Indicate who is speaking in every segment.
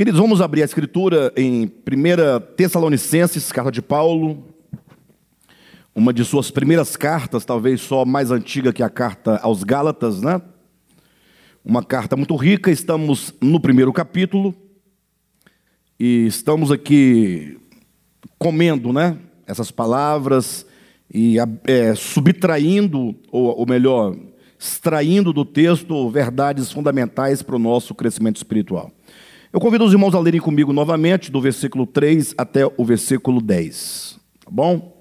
Speaker 1: Queridos, vamos abrir a escritura em 1 Tessalonicenses, carta de Paulo, uma de suas primeiras cartas, talvez só mais antiga que a carta aos Gálatas, né? Uma carta muito rica, estamos no primeiro capítulo e estamos aqui comendo, né? Essas palavras e é, subtraindo, ou, ou melhor, extraindo do texto verdades fundamentais para o nosso crescimento espiritual. Eu convido os irmãos a lerem comigo novamente, do versículo 3 até o versículo 10. Tá bom?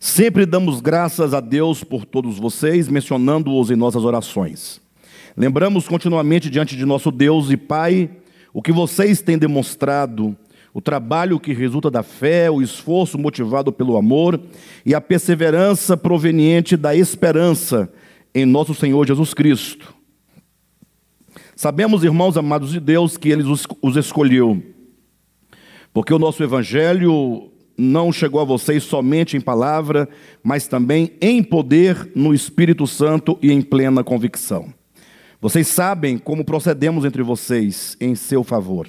Speaker 1: Sempre damos graças a Deus por todos vocês, mencionando-os em nossas orações. Lembramos continuamente diante de nosso Deus e Pai o que vocês têm demonstrado, o trabalho que resulta da fé, o esforço motivado pelo amor e a perseverança proveniente da esperança em nosso Senhor Jesus Cristo. Sabemos, irmãos amados de Deus, que Ele os escolheu, porque o nosso Evangelho não chegou a vocês somente em palavra, mas também em poder, no Espírito Santo e em plena convicção. Vocês sabem como procedemos entre vocês em seu favor.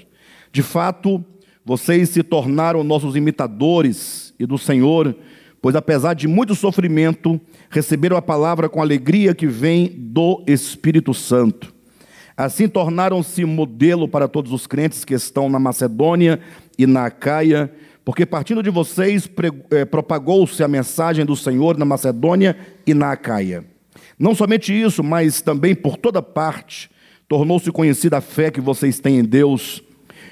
Speaker 1: De fato, vocês se tornaram nossos imitadores e do Senhor, pois apesar de muito sofrimento, receberam a palavra com alegria que vem do Espírito Santo. Assim tornaram-se modelo para todos os crentes que estão na Macedônia e na Acaia, porque partindo de vocês eh, propagou-se a mensagem do Senhor na Macedônia e na Acaia. Não somente isso, mas também por toda parte tornou-se conhecida a fé que vocês têm em Deus.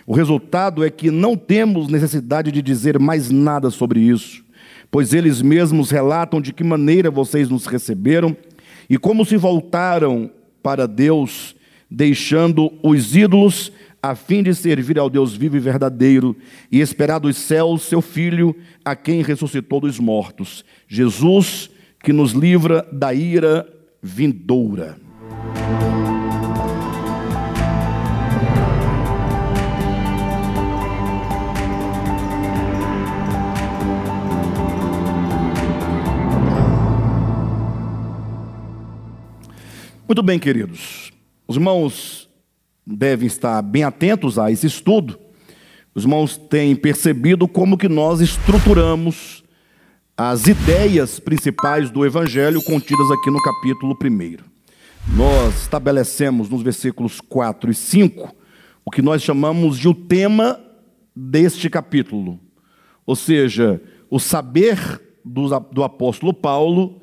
Speaker 1: O resultado é que não temos necessidade de dizer mais nada sobre isso, pois eles mesmos relatam de que maneira vocês nos receberam e como se voltaram para Deus deixando os ídolos, a fim de servir ao Deus vivo e verdadeiro, e esperar dos céus seu Filho, a quem ressuscitou dos mortos, Jesus, que nos livra da ira vindoura. Muito bem, queridos. Os irmãos devem estar bem atentos a esse estudo. Os irmãos têm percebido como que nós estruturamos as ideias principais do evangelho contidas aqui no capítulo 1. Nós estabelecemos nos versículos 4 e 5 o que nós chamamos de o tema deste capítulo. Ou seja, o saber do, do apóstolo Paulo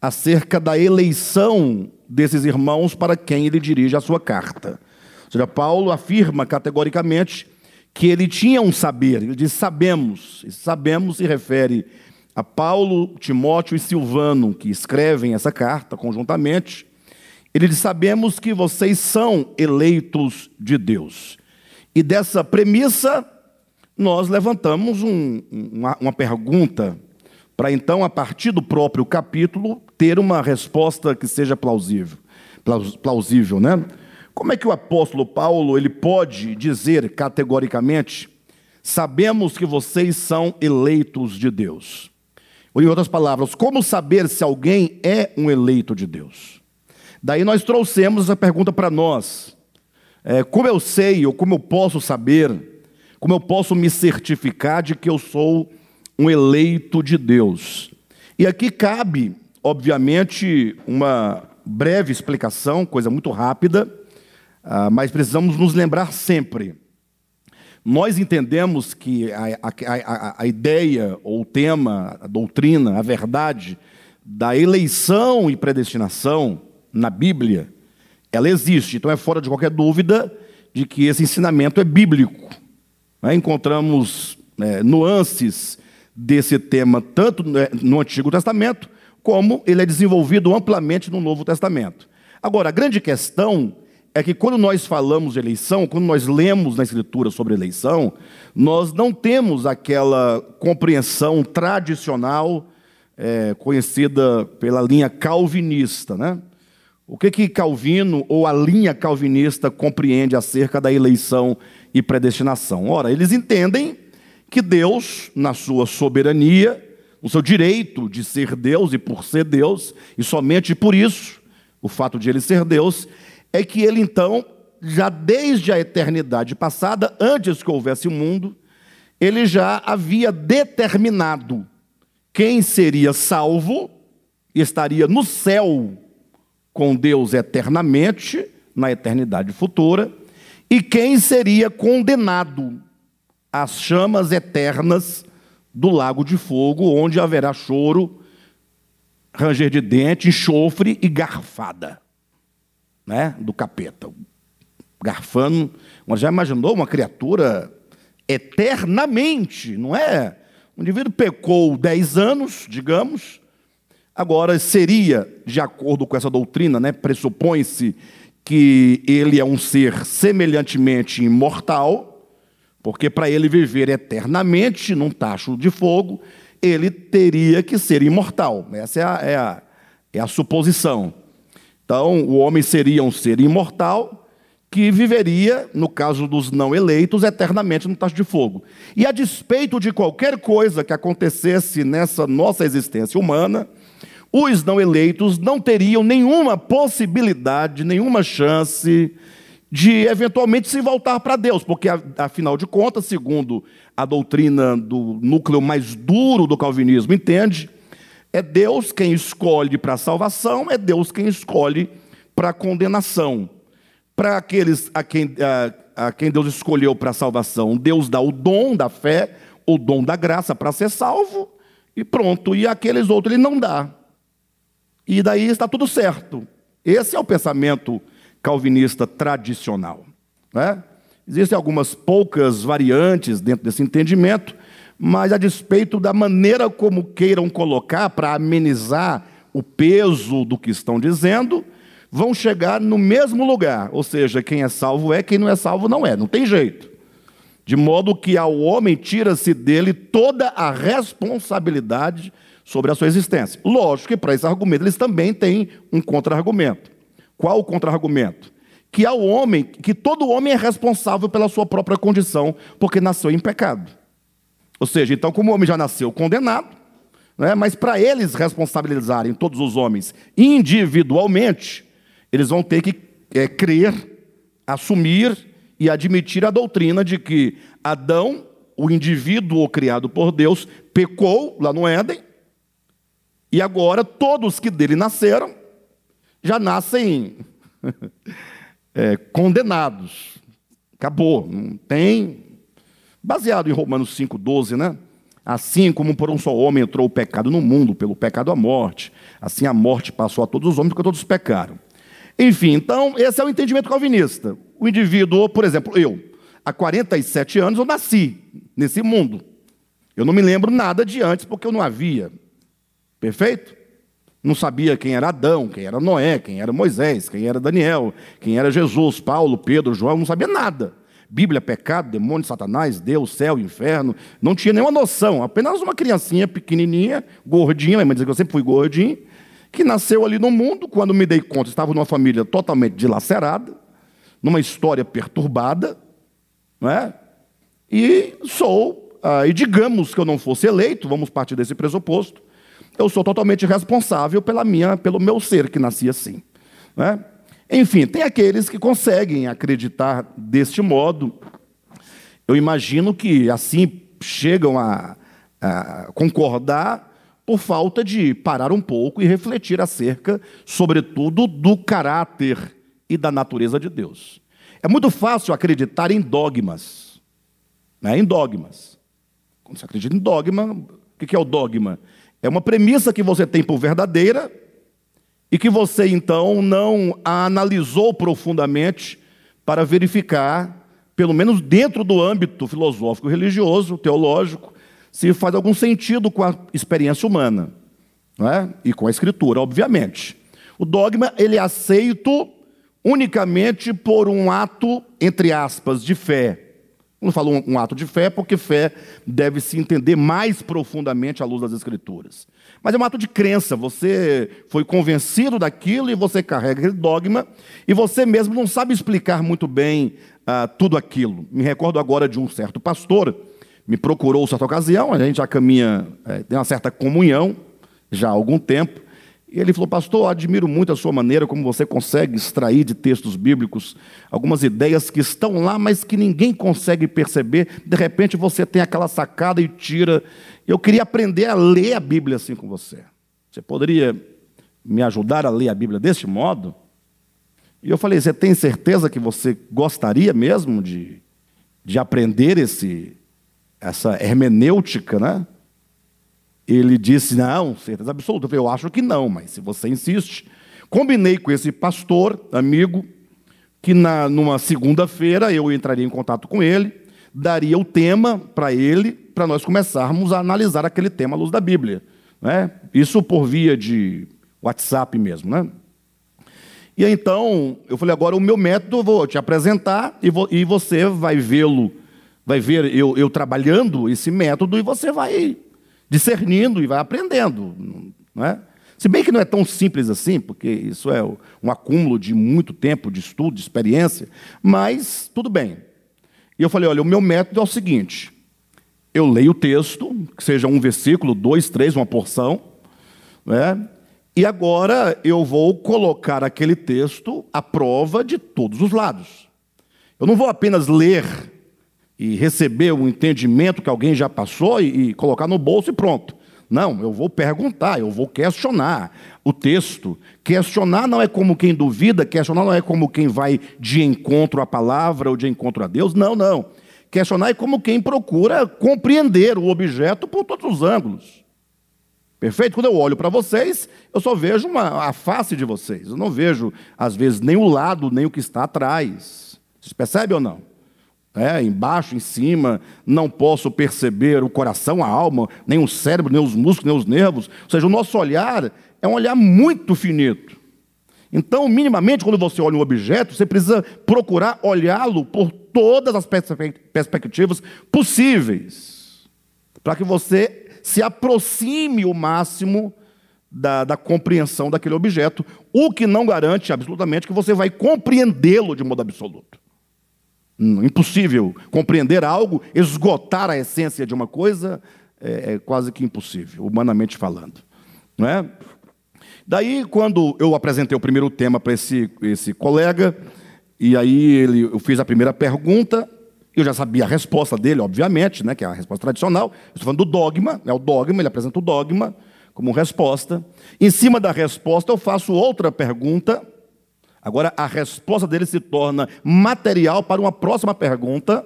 Speaker 1: acerca da eleição desses irmãos para quem ele dirige a sua carta. Ou seja, Paulo afirma categoricamente que ele tinha um saber, ele diz sabemos, e sabemos se refere a Paulo, Timóteo e Silvano, que escrevem essa carta conjuntamente. Ele diz: Sabemos que vocês são eleitos de Deus. E dessa premissa, nós levantamos um, uma, uma pergunta para então, a partir do próprio capítulo, ter uma resposta que seja plausível. Plausível, né? Como é que o apóstolo Paulo ele pode dizer categoricamente: sabemos que vocês são eleitos de Deus? Ou, em outras palavras, como saber se alguém é um eleito de Deus? Daí nós trouxemos essa pergunta para nós. É, como eu sei, ou como eu posso saber, como eu posso me certificar de que eu sou um eleito de Deus. E aqui cabe, obviamente, uma breve explicação, coisa muito rápida, ah, mas precisamos nos lembrar sempre. Nós entendemos que a, a, a, a ideia, ou o tema, a doutrina, a verdade da eleição e predestinação na Bíblia, ela existe. Então é fora de qualquer dúvida de que esse ensinamento é bíblico. Né? Encontramos é, nuances desse tema, tanto no Antigo Testamento, como ele é desenvolvido amplamente no Novo Testamento. Agora, a grande questão é que quando nós falamos de eleição, quando nós lemos na Escritura sobre eleição, nós não temos aquela compreensão tradicional é, conhecida pela linha calvinista. Né? O que, que Calvino ou a linha calvinista compreende acerca da eleição e predestinação? Ora, eles entendem que Deus, na sua soberania, no seu direito de ser Deus e por ser Deus, e somente por isso, o fato de ele ser Deus, é que ele então já desde a eternidade passada, antes que houvesse o mundo, ele já havia determinado quem seria salvo e estaria no céu com Deus eternamente, na eternidade futura, e quem seria condenado às chamas eternas do lago de fogo, onde haverá choro, ranger de dente, enxofre e garfada, né, do capeta. Garfando, mas já imaginou uma criatura eternamente, não é? O indivíduo pecou 10 anos, digamos, agora seria, de acordo com essa doutrina, né, pressupõe-se que ele é um ser semelhantemente imortal, porque para ele viver eternamente num tacho de fogo, ele teria que ser imortal. Essa é a, é a, é a suposição. Então, o homem seria um ser imortal que viveria, no caso dos não eleitos, eternamente no tacho de fogo. E a despeito de qualquer coisa que acontecesse nessa nossa existência humana, os não eleitos não teriam nenhuma possibilidade, nenhuma chance de eventualmente se voltar para Deus, porque afinal de contas, segundo a doutrina do núcleo mais duro do calvinismo entende, é Deus quem escolhe para a salvação, é Deus quem escolhe para a condenação. Para aqueles a quem, a, a quem Deus escolheu para a salvação, Deus dá o dom da fé, o dom da graça para ser salvo, e pronto. E aqueles outros ele não dá e daí está tudo certo. Esse é o pensamento calvinista tradicional. Né? Existem algumas poucas variantes dentro desse entendimento, mas a despeito da maneira como queiram colocar para amenizar o peso do que estão dizendo, vão chegar no mesmo lugar. Ou seja, quem é salvo é, quem não é salvo não é, não tem jeito. De modo que ao homem tira-se dele toda a responsabilidade sobre a sua existência. Lógico que para esse argumento eles também têm um contra-argumento. Qual o contra-argumento? Que ao homem, que todo homem é responsável pela sua própria condição, porque nasceu em pecado. Ou seja, então, como o homem já nasceu condenado, né, mas para eles responsabilizarem todos os homens individualmente, eles vão ter que é, crer, assumir e admitir a doutrina de que Adão, o indivíduo criado por Deus, pecou lá no Éden, e agora todos que dele nasceram já nascem é, condenados. Acabou, não tem. Baseado em Romanos 5,12, né? Assim como por um só homem entrou o pecado no mundo, pelo pecado a morte, assim a morte passou a todos os homens, porque todos pecaram. Enfim, então, esse é o entendimento calvinista. O indivíduo, por exemplo, eu, há 47 anos eu nasci nesse mundo. Eu não me lembro nada de antes, porque eu não havia. Perfeito? Não sabia quem era Adão, quem era Noé, quem era Moisés, quem era Daniel, quem era Jesus, Paulo, Pedro, João, não sabia nada. Bíblia, pecado, demônio, Satanás, Deus, céu, inferno, não tinha nenhuma noção. Apenas uma criancinha pequenininha, gordinha, que eu sempre fui gordinho, que nasceu ali no mundo, quando me dei conta, estava numa família totalmente dilacerada, numa história perturbada, não é? E sou, ah, e digamos que eu não fosse eleito, vamos partir desse pressuposto, eu sou totalmente responsável pela minha, pelo meu ser que nasci assim. Né? Enfim, tem aqueles que conseguem acreditar deste modo. Eu imagino que assim chegam a, a concordar por falta de parar um pouco e refletir acerca, sobretudo, do caráter e da natureza de Deus. É muito fácil acreditar em dogmas, né? em dogmas. Quando você acredita em dogma, o que é o dogma? É uma premissa que você tem por verdadeira e que você então não a analisou profundamente para verificar, pelo menos dentro do âmbito filosófico, religioso, teológico, se faz algum sentido com a experiência humana, não é? E com a escritura, obviamente. O dogma ele é aceito unicamente por um ato entre aspas de fé não falo um, um ato de fé, porque fé deve se entender mais profundamente à luz das Escrituras. Mas é um ato de crença. Você foi convencido daquilo e você carrega aquele dogma, e você mesmo não sabe explicar muito bem ah, tudo aquilo. Me recordo agora de um certo pastor, me procurou certa ocasião, a gente já caminha, é, tem uma certa comunhão já há algum tempo, E ele falou, pastor, admiro muito a sua maneira como você consegue extrair de textos bíblicos algumas ideias que estão lá, mas que ninguém consegue perceber. De repente você tem aquela sacada e tira. Eu queria aprender a ler a Bíblia assim com você. Você poderia me ajudar a ler a Bíblia deste modo? E eu falei, você tem certeza que você gostaria mesmo de, de aprender esse, essa hermenêutica, né? Ele disse: Não, certeza absoluta. Eu falei: Eu acho que não, mas se você insiste. Combinei com esse pastor, amigo, que na, numa segunda-feira eu entraria em contato com ele, daria o tema para ele, para nós começarmos a analisar aquele tema à luz da Bíblia. Né? Isso por via de WhatsApp mesmo. Né? E então, eu falei: agora o meu método eu vou te apresentar e, e você vai vê-lo, vai ver eu, eu trabalhando esse método e você vai discernindo e vai aprendendo. Não é? Se bem que não é tão simples assim, porque isso é um acúmulo de muito tempo de estudo, de experiência, mas tudo bem. E eu falei: olha, o meu método é o seguinte: eu leio o texto, que seja um versículo, dois, três, uma porção, né? e agora eu vou colocar aquele texto à prova de todos os lados. Eu não vou apenas ler e receber o entendimento que alguém já passou e, e colocar no bolso e pronto. Não, eu vou perguntar, eu vou questionar o texto. Questionar não é como quem duvida, questionar não é como quem vai de encontro à palavra ou de encontro a Deus. Não, não. Questionar é como quem procura compreender o objeto por todos os ângulos. Perfeito? Quando eu olho para vocês, eu só vejo uma, a face de vocês. Eu não vejo, às vezes, nem o lado, nem o que está atrás. Vocês percebem ou não? É, embaixo, em cima, não posso perceber o coração, a alma, nem o cérebro, nem os músculos, nem os nervos. Ou seja, o nosso olhar é um olhar muito finito. Então, minimamente, quando você olha um objeto, você precisa procurar olhá-lo por todas as perspectivas possíveis, para que você se aproxime o máximo da, da, compreensão daquele objeto, o que não garante absolutamente que você vai compreendê-lo de modo absoluto. Impossível compreender algo, esgotar a essência de uma coisa, é, é quase que impossível, humanamente falando. Não é? Daí, quando eu apresentei o primeiro tema para esse, esse colega, e aí ele, eu fiz a primeira pergunta, eu já sabia a resposta dele, obviamente, né, que é a resposta tradicional. Estou falando do dogma, é o dogma, ele apresenta o dogma como resposta. Em cima da resposta, eu faço outra pergunta, Agora, a resposta dele se torna material para uma próxima pergunta,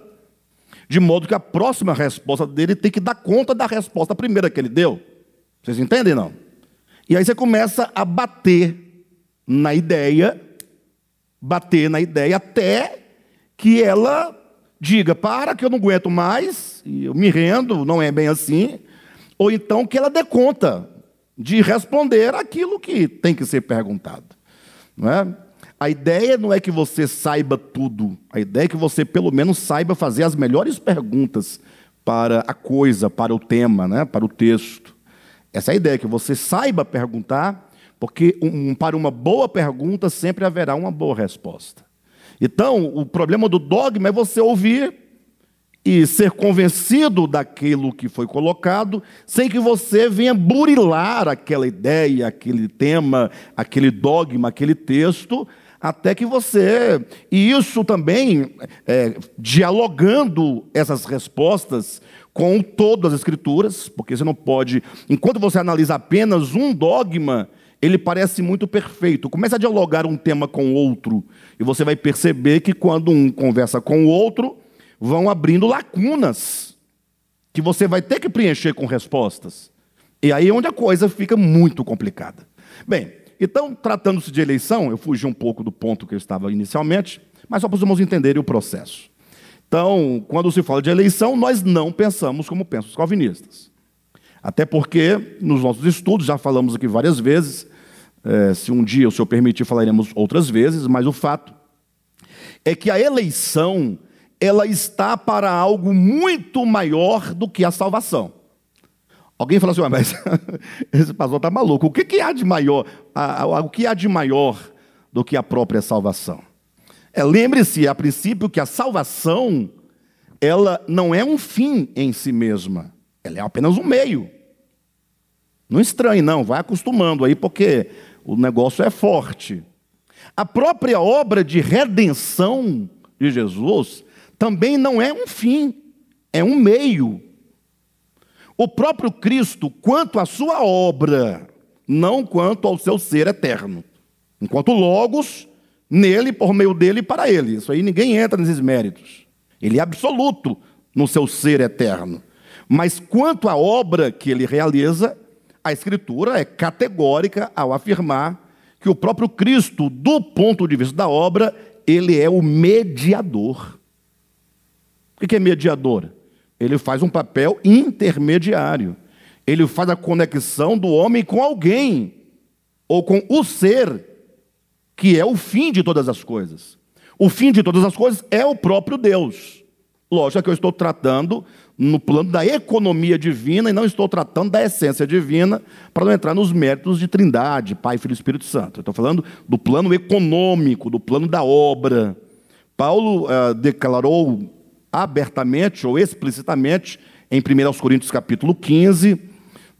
Speaker 1: de modo que a próxima resposta dele tem que dar conta da resposta primeira que ele deu. Vocês entendem, não? E aí você começa a bater na ideia, bater na ideia até que ela diga: para que eu não aguento mais, eu me rendo, não é bem assim. Ou então que ela dê conta de responder aquilo que tem que ser perguntado. Não é? A ideia não é que você saiba tudo, a ideia é que você pelo menos saiba fazer as melhores perguntas para a coisa, para o tema, né? para o texto. Essa é a ideia, que você saiba perguntar, porque um, para uma boa pergunta sempre haverá uma boa resposta. Então, o problema do dogma é você ouvir e ser convencido daquilo que foi colocado, sem que você venha burilar aquela ideia, aquele tema, aquele dogma, aquele texto, até que você. E isso também, é, dialogando essas respostas com todas as Escrituras, porque você não pode. Enquanto você analisa apenas um dogma, ele parece muito perfeito. Começa a dialogar um tema com outro, e você vai perceber que quando um conversa com o outro, vão abrindo lacunas que você vai ter que preencher com respostas. E aí é onde a coisa fica muito complicada. Bem, então, tratando-se de eleição, eu fugi um pouco do ponto que eu estava inicialmente, mas só para os irmãos entenderem o processo. Então, quando se fala de eleição, nós não pensamos como pensam os calvinistas. Até porque, nos nossos estudos, já falamos aqui várias vezes, é, se um dia o senhor permitir, falaremos outras vezes, mas o fato é que a eleição, ela está para algo muito maior do que a salvação. Alguém fala assim, mas esse pastor está maluco. O que, que há de maior? O que há de maior do que a própria salvação? É, Lembre-se, a princípio, que a salvação ela não é um fim em si mesma, ela é apenas um meio. Não estranhe, não, vai acostumando aí, porque o negócio é forte. A própria obra de redenção de Jesus também não é um fim, é um meio. O próprio Cristo, quanto à sua obra, não quanto ao seu ser eterno. Enquanto Logos, nele, por meio dele e para ele. Isso aí ninguém entra nesses méritos. Ele é absoluto no seu ser eterno. Mas quanto à obra que ele realiza, a Escritura é categórica ao afirmar que o próprio Cristo, do ponto de vista da obra, ele é o mediador. O que é mediador? Ele faz um papel intermediário. Ele faz a conexão do homem com alguém, ou com o ser, que é o fim de todas as coisas. O fim de todas as coisas é o próprio Deus. Lógico que eu estou tratando no plano da economia divina e não estou tratando da essência divina para não entrar nos méritos de Trindade, Pai, Filho e Espírito Santo. Eu estou falando do plano econômico, do plano da obra. Paulo uh, declarou abertamente ou explicitamente em 1 Coríntios capítulo 15,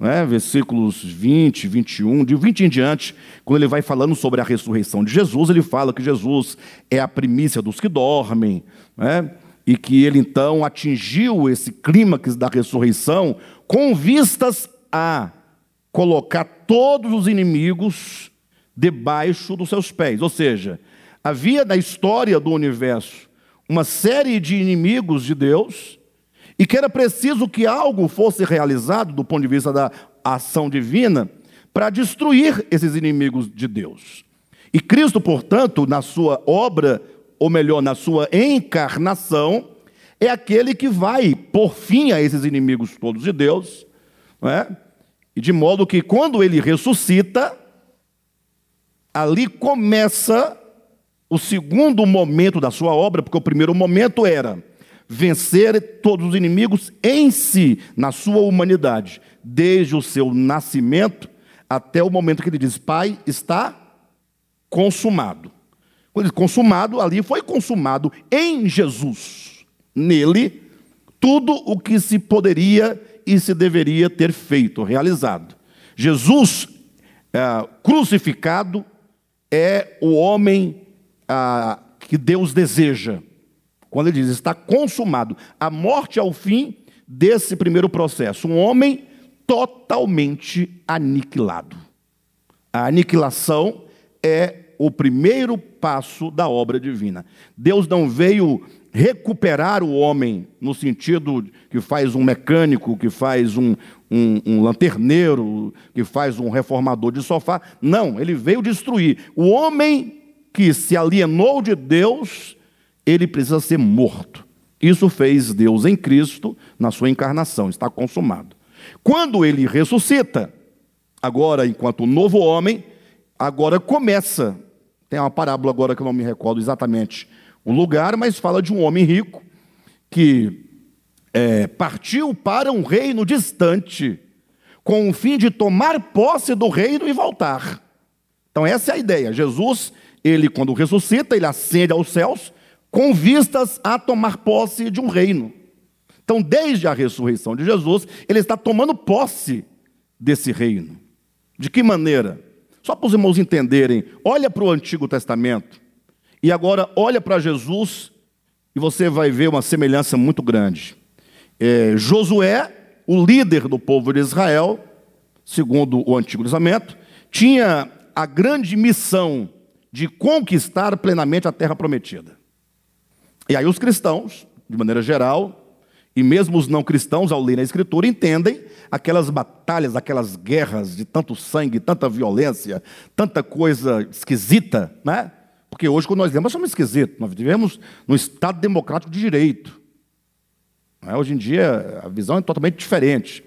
Speaker 1: né, versículos 20, 21, de 20 em diante, quando ele vai falando sobre a ressurreição de Jesus, ele fala que Jesus é a primícia dos que dormem, né, e que ele então atingiu esse clímax da ressurreição com vistas a colocar todos os inimigos debaixo dos seus pés. Ou seja, havia na história do universo uma série de inimigos de Deus e que era preciso que algo fosse realizado do ponto de vista da ação divina para destruir esses inimigos de Deus. E Cristo, portanto, na sua obra ou melhor, na sua encarnação, é aquele que vai por fim a esses inimigos todos de Deus, não é? e de modo que quando ele ressuscita, ali começa o segundo momento da sua obra, porque o primeiro momento era vencer todos os inimigos em si, na sua humanidade, desde o seu nascimento até o momento que ele diz: Pai, está consumado. Consumado, ali foi consumado em Jesus. Nele, tudo o que se poderia e se deveria ter feito, realizado. Jesus é, crucificado é o homem é, que Deus deseja. Quando ele diz está consumado, a morte é o fim desse primeiro processo. Um homem totalmente aniquilado. A aniquilação é o primeiro passo da obra divina. Deus não veio recuperar o homem no sentido que faz um mecânico, que faz um, um, um, lanterneiro, que faz um reformador de sofá. Não, ele veio destruir. O homem que se alienou de Deus, ele precisa ser morto. Isso fez Deus em Cristo na sua encarnação, está consumado. Quando ele ressuscita, agora enquanto novo homem, agora começa tem uma parábola agora que eu não me recordo exatamente o lugar, mas fala de um homem rico que é, partiu para um reino distante, com o fim de tomar posse do reino e voltar. Então, essa é a ideia. Jesus, ele, quando ressuscita, ele ascende aos céus, com vistas a tomar posse de um reino. Então, desde a ressurreição de Jesus, ele está tomando posse desse reino. De que maneira? Só para os irmãos entenderem, olha para o Antigo Testamento e agora olha para Jesus e você vai ver uma semelhança muito grande. É, Josué, o líder do povo de Israel, segundo o Antigo Testamento, tinha a grande missão de conquistar plenamente a terra prometida. E aí os cristãos, de maneira geral, e mesmo os não cristãos, ao ler a Escritura, entendem aquelas batalhas, aquelas guerras de tanto sangue, tanta violência, tanta coisa esquisita, né? Porque hoje, quando nós lemos, somos esquisitos. Nós vivemos num Estado democrático de direito. É? Hoje em dia, a visão é totalmente diferente.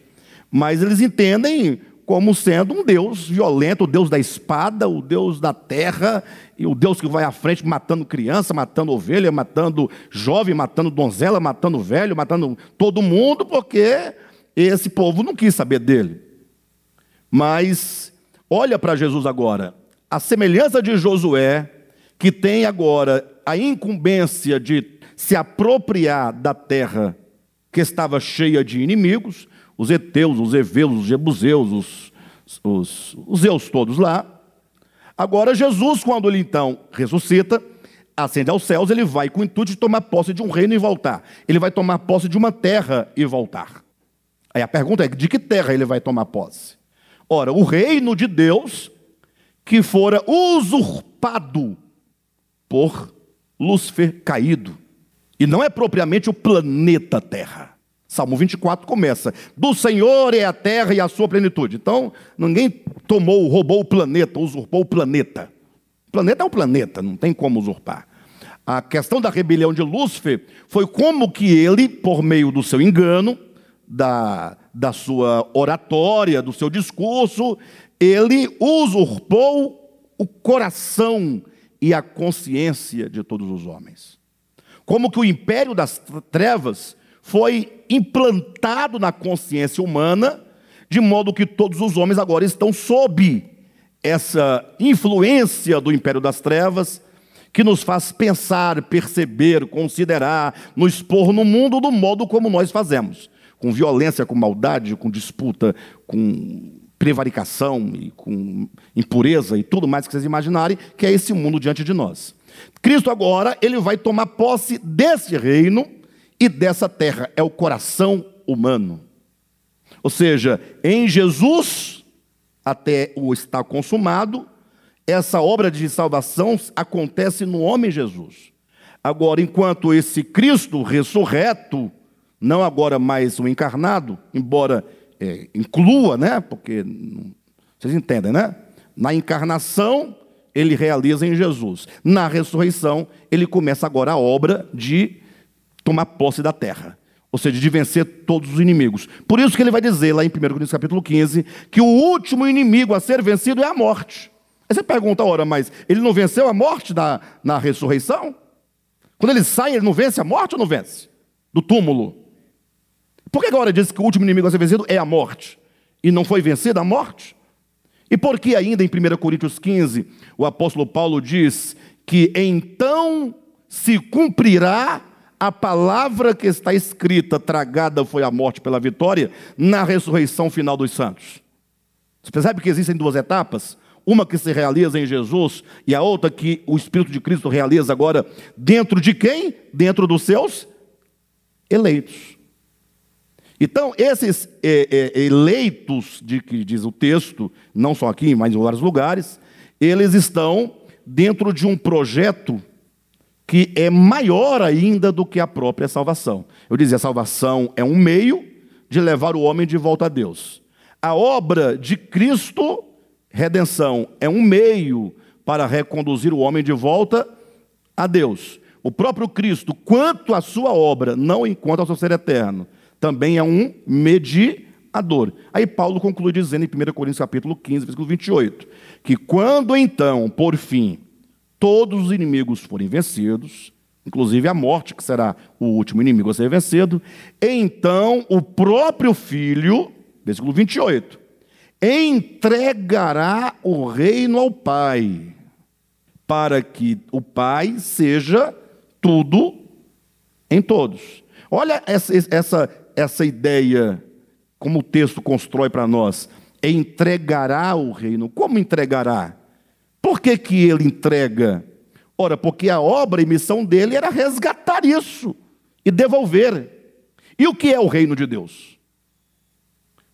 Speaker 1: Mas eles entendem como sendo um Deus violento, o Deus da espada, o Deus da terra, e o Deus que vai à frente matando criança, matando ovelha, matando jovem, matando donzela, matando velho, matando todo mundo, porque esse povo não quis saber dele. Mas olha para Jesus agora, a semelhança de Josué, que tem agora a incumbência de se apropriar da terra que estava cheia de inimigos, os heteus, os heveus, os jebuseus, os os, os Zeus todos lá. Agora, Jesus, quando ele então ressuscita, ascende aos céus, ele vai com o intuito de tomar posse de um reino e voltar. Ele vai tomar posse de uma terra e voltar. Aí a pergunta é: de que terra ele vai tomar posse? Ora, o reino de Deus que fora usurpado por Lúcifer caído. E não é propriamente o planeta Terra. Salmo 24 começa: Do Senhor é a terra e a sua plenitude. Então, ninguém tomou, roubou o planeta, usurpou o planeta. O planeta é um planeta, não tem como usurpar. A questão da rebelião de Lúcifer foi como que ele, por meio do seu engano, da, da sua oratória, do seu discurso, ele usurpou o coração e a consciência de todos os homens. Como que o império das trevas foi implantado na consciência humana, de modo que todos os homens agora estão sob essa influência do império das trevas, que nos faz pensar, perceber, considerar, nos expor no mundo do modo como nós fazemos, com violência, com maldade, com disputa, com prevaricação e com impureza e tudo mais que vocês imaginarem, que é esse mundo diante de nós. Cristo agora, ele vai tomar posse desse reino e dessa terra, é o coração humano. Ou seja, em Jesus, até o estar consumado, essa obra de salvação acontece no homem Jesus. Agora, enquanto esse Cristo ressurreto, não agora mais o encarnado, embora é, inclua, né? Porque vocês entendem, né? Na encarnação ele realiza em Jesus. Na ressurreição ele começa agora a obra de tomar posse da terra, ou seja, de vencer todos os inimigos. Por isso que ele vai dizer lá em 1 Coríntios capítulo 15 que o último inimigo a ser vencido é a morte. Aí você pergunta, ora, mas ele não venceu a morte na, na ressurreição? Quando ele sai, ele não vence a morte ou não vence? Do túmulo. Por que agora diz que o último inimigo a ser vencido é a morte? E não foi vencida a morte? E por que ainda em 1 Coríntios 15 o apóstolo Paulo diz que então se cumprirá a palavra que está escrita, tragada foi a morte pela vitória, na ressurreição final dos santos? Você percebe que existem duas etapas? Uma que se realiza em Jesus e a outra que o Espírito de Cristo realiza agora dentro de quem? Dentro dos seus eleitos. Então, esses é, é, eleitos, de que diz o texto, não só aqui, mas em vários lugares, eles estão dentro de um projeto que é maior ainda do que a própria salvação. Eu dizia, a salvação é um meio de levar o homem de volta a Deus. A obra de Cristo, redenção, é um meio para reconduzir o homem de volta a Deus. O próprio Cristo, quanto à sua obra, não enquanto ao seu ser eterno, também é um mediador. Aí Paulo conclui dizendo em 1 Coríntios capítulo 15, versículo 28, que quando então, por fim, todos os inimigos forem vencidos, inclusive a morte, que será o último inimigo a ser vencido, então o próprio filho, versículo 28, entregará o reino ao Pai, para que o Pai seja tudo em todos. Olha essa, essa, essa ideia, como o texto constrói para nós, entregará o reino. Como entregará? Por que, que ele entrega? Ora, porque a obra e missão dele era resgatar isso e devolver. E o que é o reino de Deus?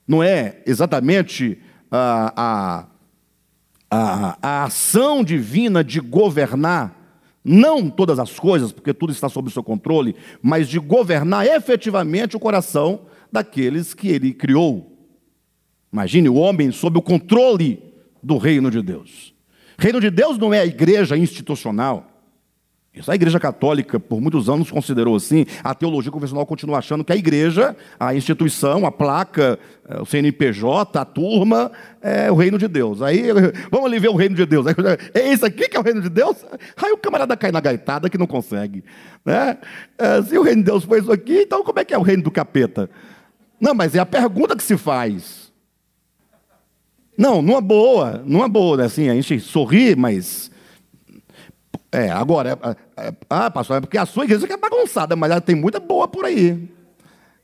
Speaker 1: Não é exatamente a, a, a, a ação divina de governar não todas as coisas, porque tudo está sob o seu controle, mas de governar efetivamente o coração daqueles que ele criou. Imagine o homem sob o controle do reino de Deus. Reino de Deus não é a igreja institucional. Isso a Igreja Católica, por muitos anos, considerou assim. A teologia convencional continua achando que a igreja, a instituição, a placa, eh, o CNPJ, a turma, é o reino de Deus. Aí, vamos ali ver o reino de Deus. É isso aqui que é o reino de Deus? Aí o camarada cai na gaitada que não consegue. Né? É, se o reino de Deus foi isso aqui, então como é que é o reino do capeta? Não, mas é a pergunta que se faz. Não, numa boa, numa boa, né? assim, a gente sorri, mas é, agora, é, é, ah, pastor, é porque a sua igreja é bagunçada, mas ela tem muita boa por aí.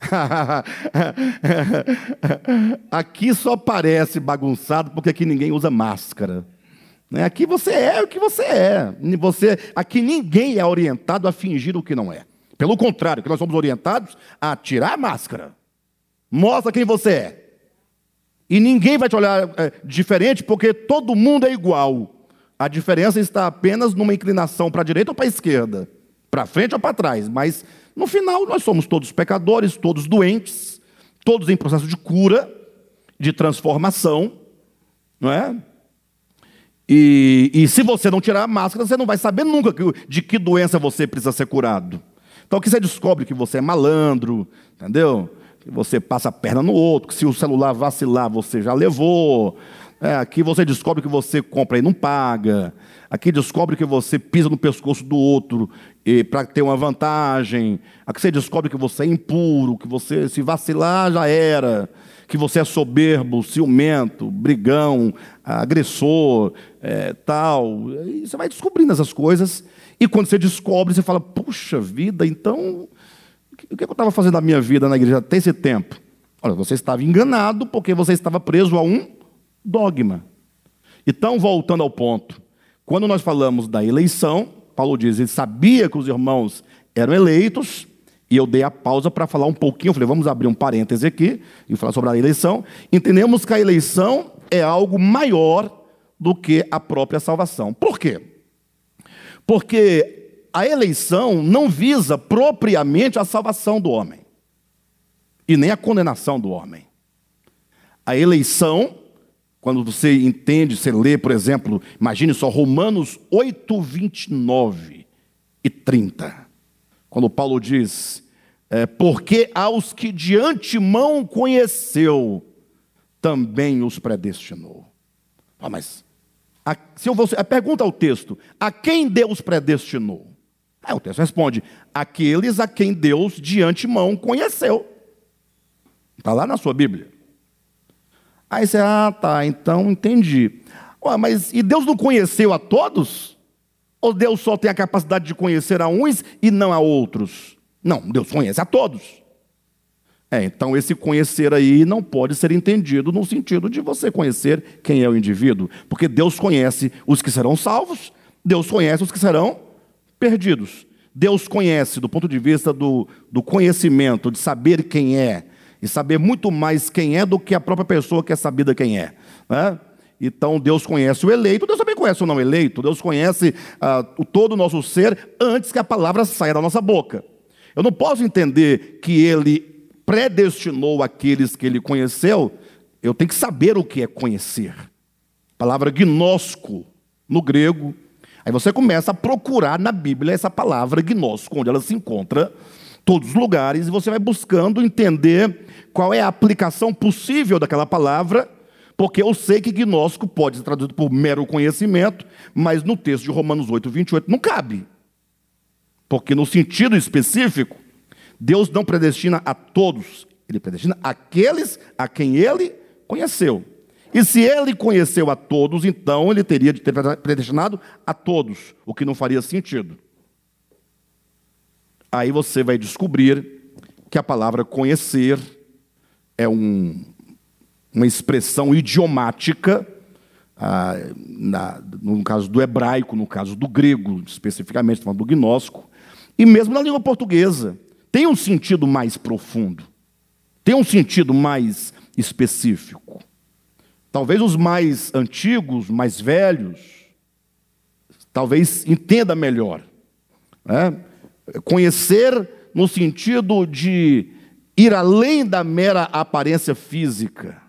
Speaker 1: aqui só parece bagunçado porque aqui ninguém usa máscara. Né? Aqui você é o que você é. Você, aqui ninguém é orientado a fingir o que não é. Pelo contrário, que nós somos orientados a tirar a máscara. Mostra quem você é. E ninguém vai te olhar é, diferente porque todo mundo é igual. A diferença está apenas numa inclinação para a direita ou para a esquerda, para frente ou para trás. Mas no final nós somos todos pecadores, todos doentes, todos em processo de cura, de transformação, não é? E, e se você não tirar a máscara, você não vai saber nunca de que doença você precisa ser curado. Então aqui você descobre que você é malandro, entendeu? Que você passa a perna no outro, que se o celular vacilar, você já levou. É, aqui você descobre que você compra e não paga. Aqui descobre que você pisa no pescoço do outro para ter uma vantagem. Aqui você descobre que você é impuro, que você, se vacilar, já era. Que você é soberbo, ciumento, brigão, agressor, é, tal. E você vai descobrindo essas coisas. E quando você descobre, você fala: puxa vida, então, o que eu estava fazendo na minha vida na igreja até esse tempo? Olha, você estava enganado porque você estava preso a um dogma. Então, voltando ao ponto, quando nós falamos da eleição, Paulo diz: ele sabia que os irmãos eram eleitos, e eu dei a pausa para falar um pouquinho. Falei, vamos abrir um parêntese aqui e falar sobre a eleição. Entendemos que a eleição é algo maior do que a própria salvação. Por quê? Porque a eleição não visa propriamente a salvação do homem e nem a condenação do homem. A eleição, quando você entende, você lê, por exemplo, imagine só Romanos 8, 29 e 30. Quando Paulo diz: é, Porque aos que de antemão conheceu, também os predestinou. Ah, mas a, se eu vou, a pergunta ao texto: a quem Deus predestinou? Aí o texto responde: aqueles a quem Deus de antemão conheceu. Está lá na sua Bíblia. Aí você, ah, tá, então entendi. Ué, mas e Deus não conheceu a todos? Ou Deus só tem a capacidade de conhecer a uns e não a outros? Não, Deus conhece a todos. É, então esse conhecer aí não pode ser entendido no sentido de você conhecer quem é o indivíduo, porque Deus conhece os que serão salvos, Deus conhece os que serão perdidos. Deus conhece do ponto de vista do, do conhecimento, de saber quem é, e saber muito mais quem é do que a própria pessoa que é sabida quem é. Né? Então Deus conhece o eleito, Deus também conhece o não eleito, Deus conhece uh, todo o nosso ser antes que a palavra saia da nossa boca. Eu não posso entender que Ele predestinou aqueles que ele conheceu, eu tenho que saber o que é conhecer. A palavra gnosco, no grego. Aí você começa a procurar na Bíblia essa palavra gnosco, onde ela se encontra todos os lugares, e você vai buscando entender qual é a aplicação possível daquela palavra, porque eu sei que gnosco pode ser traduzido por mero conhecimento, mas no texto de Romanos 8, 28 não cabe. Porque no sentido específico, Deus não predestina a todos, ele predestina aqueles a quem ele conheceu. E se ele conheceu a todos, então ele teria de ter predestinado a todos, o que não faria sentido. Aí você vai descobrir que a palavra conhecer é um, uma expressão idiomática, ah, na, no caso do hebraico, no caso do grego, especificamente, falando do gnóstico, e mesmo na língua portuguesa tem um sentido mais profundo, tem um sentido mais específico. Talvez os mais antigos, mais velhos, talvez entenda melhor. Né? Conhecer no sentido de ir além da mera aparência física,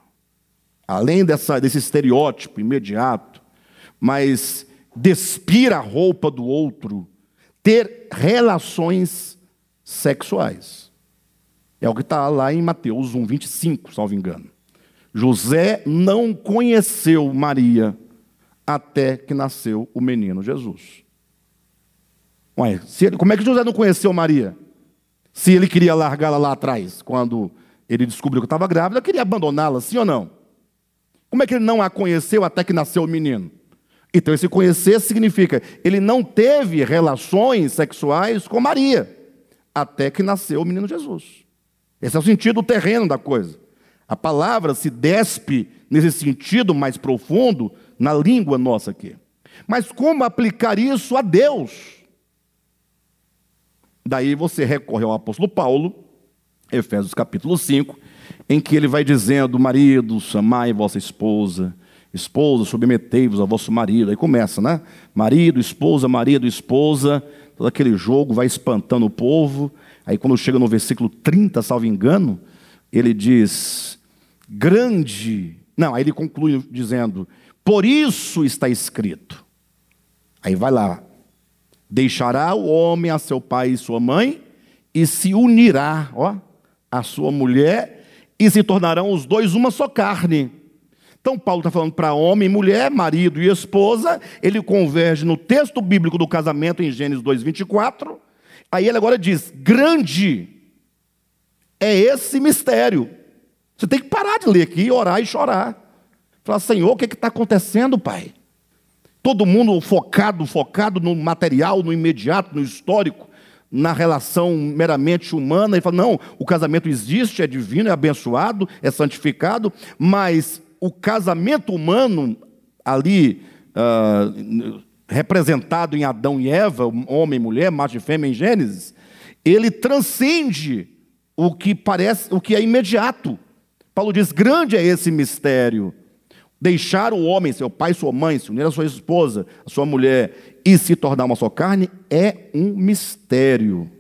Speaker 1: além dessa, desse estereótipo imediato, mas despir a roupa do outro, ter relações sexuais. É o que está lá em Mateus 1, 25, salvo engano. José não conheceu Maria até que nasceu o menino Jesus. Ué, ele, como é que José não conheceu Maria? Se ele queria largá-la lá atrás, quando ele descobriu que estava grávida, queria abandoná-la, sim ou não? Como é que ele não a conheceu até que nasceu o menino? Então, esse conhecer significa ele não teve relações sexuais com Maria até que nasceu o menino Jesus. Esse é o sentido terreno da coisa. A palavra se despe nesse sentido mais profundo na língua nossa aqui. Mas como aplicar isso a Deus? Daí você recorre ao apóstolo Paulo, Efésios capítulo 5, em que ele vai dizendo: Maridos, amai vossa esposa, esposa, submetei-vos ao vosso marido. Aí começa, né? Marido, esposa, marido, esposa, todo aquele jogo vai espantando o povo. Aí quando chega no versículo 30, salvo engano, ele diz: Grande. Não, aí ele conclui dizendo: Por isso está escrito. Aí vai lá. Deixará o homem a seu pai e sua mãe, e se unirá, ó, a sua mulher, e se tornarão os dois uma só carne. Então, Paulo está falando para homem, mulher, marido e esposa, ele converge no texto bíblico do casamento em Gênesis 2,24. Aí ele agora diz: grande é esse mistério. Você tem que parar de ler aqui, orar e chorar. Falar, Senhor, o que está acontecendo, Pai? Todo mundo focado, focado no material, no imediato, no histórico, na relação meramente humana, e fala: não, o casamento existe, é divino, é abençoado, é santificado, mas o casamento humano, ali, uh, representado em Adão e Eva, homem e mulher, macho e fêmea em Gênesis, ele transcende o que parece, o que é imediato. Paulo diz: grande é esse mistério. Deixar o homem, seu pai, sua mãe, se unir a sua esposa, a sua mulher e se tornar uma só carne é um mistério.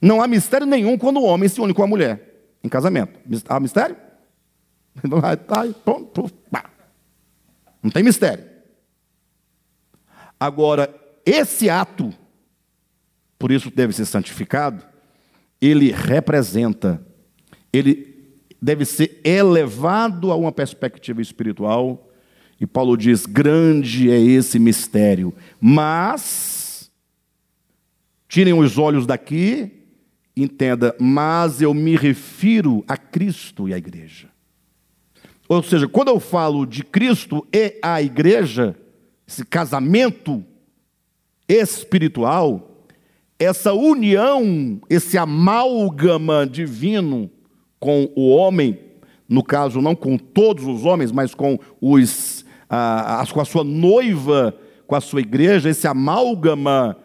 Speaker 1: Não há mistério nenhum quando o homem se une com a mulher em casamento. Há mistério? Tá, Não tem mistério. Agora, esse ato, por isso deve ser santificado, ele representa, ele deve ser elevado a uma perspectiva espiritual. E Paulo diz: grande é esse mistério, mas, tirem os olhos daqui, entenda, mas eu me refiro a Cristo e à igreja. Ou seja, quando eu falo de Cristo e a igreja, esse casamento espiritual, essa união, esse amálgama divino com o homem, no caso não com todos os homens, mas com os a, a, com a sua noiva, com a sua igreja, esse amálgama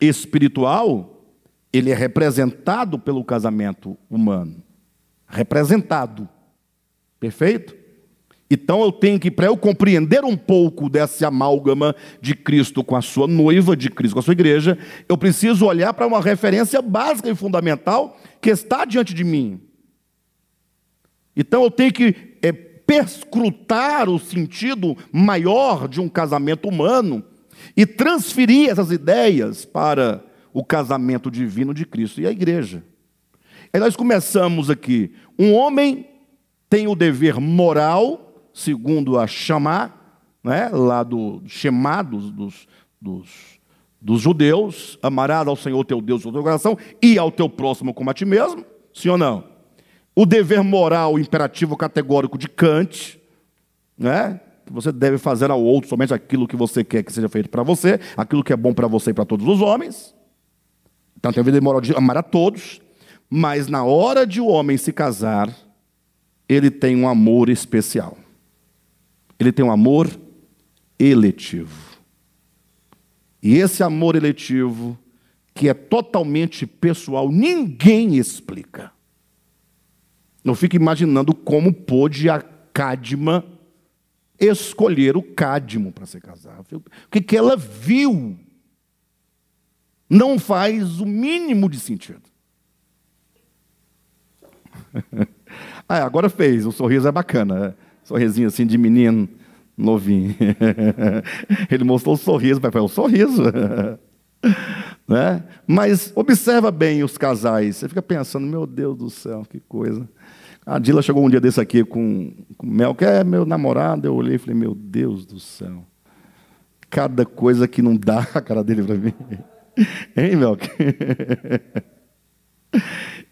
Speaker 1: espiritual, ele é representado pelo casamento humano. Representado. Perfeito? Então eu tenho que, para eu compreender um pouco dessa amálgama de Cristo com a sua noiva, de Cristo com a sua igreja, eu preciso olhar para uma referência básica e fundamental que está diante de mim. Então eu tenho que é, perscrutar o sentido maior de um casamento humano e transferir essas ideias para o casamento divino de Cristo e a igreja. Aí nós começamos aqui. Um homem tem o dever moral segundo a chamar, né, lá do Shema dos, dos, dos, dos judeus, amarás ao Senhor teu Deus com teu coração e ao teu próximo como a ti mesmo, sim ou não? O dever moral imperativo categórico de Kant, né, você deve fazer ao outro somente aquilo que você quer que seja feito para você, aquilo que é bom para você e para todos os homens. Então tem o dever moral de amar a todos, mas na hora de o homem se casar, ele tem um amor especial. Ele tem um amor eletivo. E esse amor eletivo, que é totalmente pessoal, ninguém explica. Eu fico imaginando como pôde a Cadma escolher o Cadmo para se casar. O que, que ela viu não faz o mínimo de sentido. ah, agora fez, o sorriso é bacana. Sorrisinho assim de menino novinho. Ele mostrou o sorriso, pai, o sorriso. né? Mas observa bem os casais. Você fica pensando, meu Deus do céu, que coisa. A Dila chegou um dia desse aqui com, com Mel, que é meu namorado. Eu olhei e falei, meu Deus do céu. Cada coisa que não dá a cara dele para mim. Hein, Mel?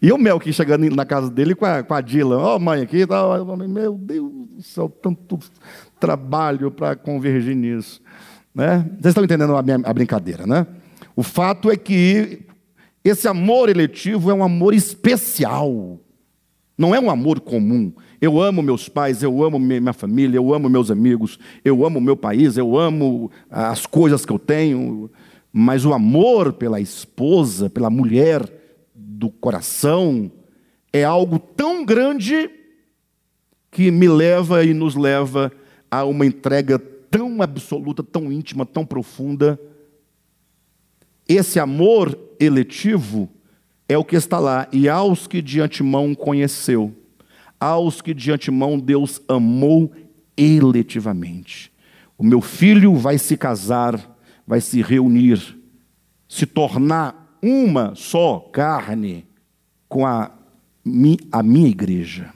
Speaker 1: E o Melk chegando na casa dele com a, com a Dylan, ó oh, mãe aqui, tá, meu Deus do céu, tanto trabalho para convergir nisso. Né? Vocês estão entendendo a, minha, a brincadeira, né? O fato é que Esse amor eletivo é um amor especial. Não é um amor comum. Eu amo meus pais, eu amo minha família, eu amo meus amigos, eu amo meu país, eu amo as coisas que eu tenho. Mas o amor pela esposa, pela mulher do coração, é algo tão grande que me leva e nos leva a uma entrega tão absoluta, tão íntima, tão profunda. Esse amor eletivo é o que está lá. E aos que de antemão conheceu, aos que de antemão Deus amou eletivamente. O meu filho vai se casar, vai se reunir, se tornar uma só carne com a, a minha igreja.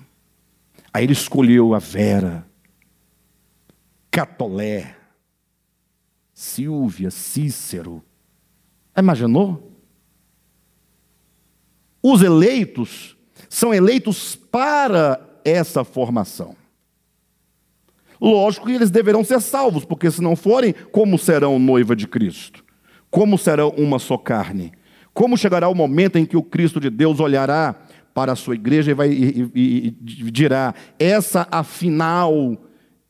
Speaker 1: Aí ele escolheu a Vera, Catolé, Silvia, Cícero. Imaginou? Os eleitos são eleitos para essa formação. Lógico que eles deverão ser salvos, porque se não forem, como serão noiva de Cristo? Como serão uma só carne? Como chegará o momento em que o Cristo de Deus olhará para a sua igreja e, vai, e, e, e dirá: Essa afinal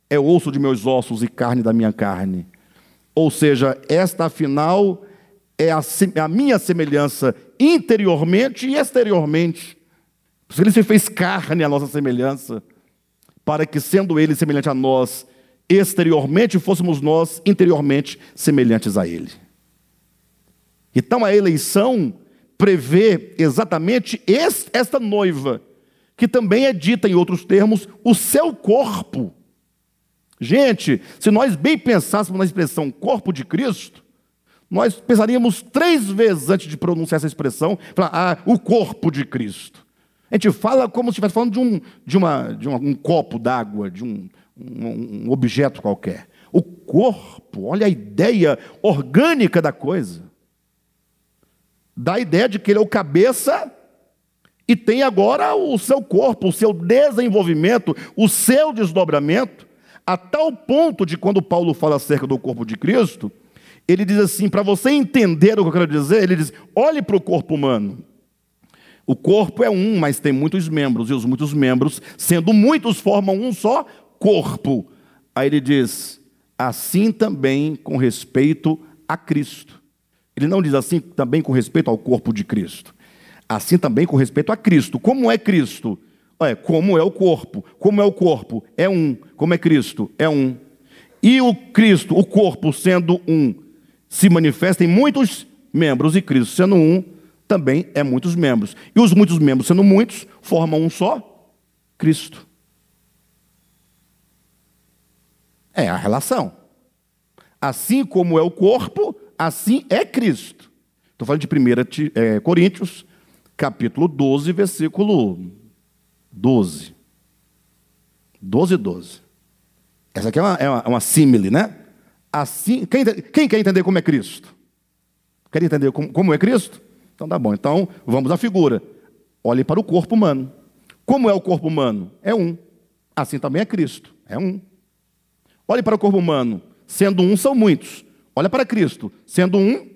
Speaker 1: é osso de meus ossos e carne da minha carne. Ou seja, esta afinal é a, a minha semelhança interiormente e exteriormente. Ele se fez carne à nossa semelhança, para que, sendo ele semelhante a nós, exteriormente fôssemos nós interiormente semelhantes a ele. Então a eleição prevê exatamente esta noiva, que também é dita em outros termos, o seu corpo. Gente, se nós bem pensássemos na expressão corpo de Cristo, nós pensaríamos três vezes antes de pronunciar essa expressão, falar, ah, o corpo de Cristo. A gente fala como se estivesse falando de um, de uma, de um copo d'água, de um, um, um objeto qualquer. O corpo, olha a ideia orgânica da coisa. Dá a ideia de que ele é o cabeça e tem agora o seu corpo, o seu desenvolvimento, o seu desdobramento, a tal ponto de quando Paulo fala acerca do corpo de Cristo, ele diz assim: para você entender o que eu quero dizer, ele diz: olhe para o corpo humano. O corpo é um, mas tem muitos membros, e os muitos membros, sendo muitos, formam um só corpo. Aí ele diz: assim também com respeito a Cristo. Ele não diz assim também com respeito ao corpo de Cristo. Assim também com respeito a Cristo. Como é Cristo? É, como é o corpo? Como é o corpo? É um. Como é Cristo? É um. E o Cristo, o corpo sendo um, se manifesta em muitos membros, e Cristo sendo um, também é muitos membros. E os muitos membros sendo muitos, formam um só Cristo. É a relação. Assim como é o corpo, assim é Cristo. Estou falando de 1 é, Coríntios, capítulo 12, versículo 12. 12, 12. Essa aqui é uma, é uma, é uma símile, né? Assim, quem, quem, quer entender como é Cristo? Quer entender como, como é Cristo? Então tá bom. Então vamos à figura. Olhe para o corpo humano. Como é o corpo humano? É um. Assim também é Cristo. É um. Olhe para o corpo humano. Sendo um, são muitos. Olha para Cristo. Sendo um,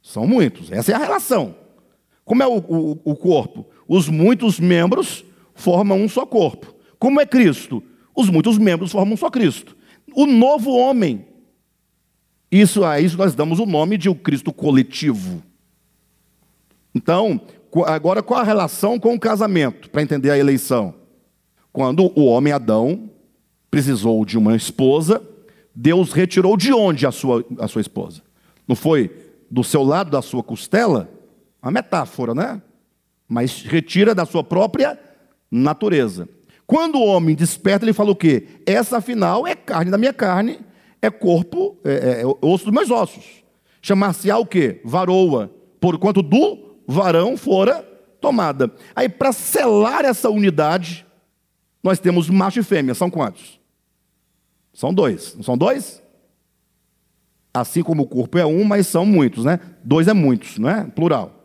Speaker 1: são muitos. Essa é a relação. Como é o, o, o corpo? Os muitos membros formam um só corpo. Como é Cristo? Os muitos membros formam um só Cristo. O novo homem. Isso a isso nós damos o nome de o Cristo coletivo. Então, agora qual a relação com o casamento, para entender a eleição? Quando o homem Adão precisou de uma esposa, Deus retirou de onde a sua, a sua esposa? Não foi do seu lado da sua costela? Uma metáfora, né? Mas retira da sua própria natureza. Quando o homem desperta, ele fala o quê? Essa afinal é carne da minha carne, é corpo, é, é, é osso dos meus ossos. Chamar-se-á o quê? Varoa, porquanto do varão fora tomada. Aí, para selar essa unidade, nós temos macho e fêmea. São quantos? São dois. Não são dois? Assim como o corpo é um, mas são muitos, né? Dois é muitos, não é? Plural.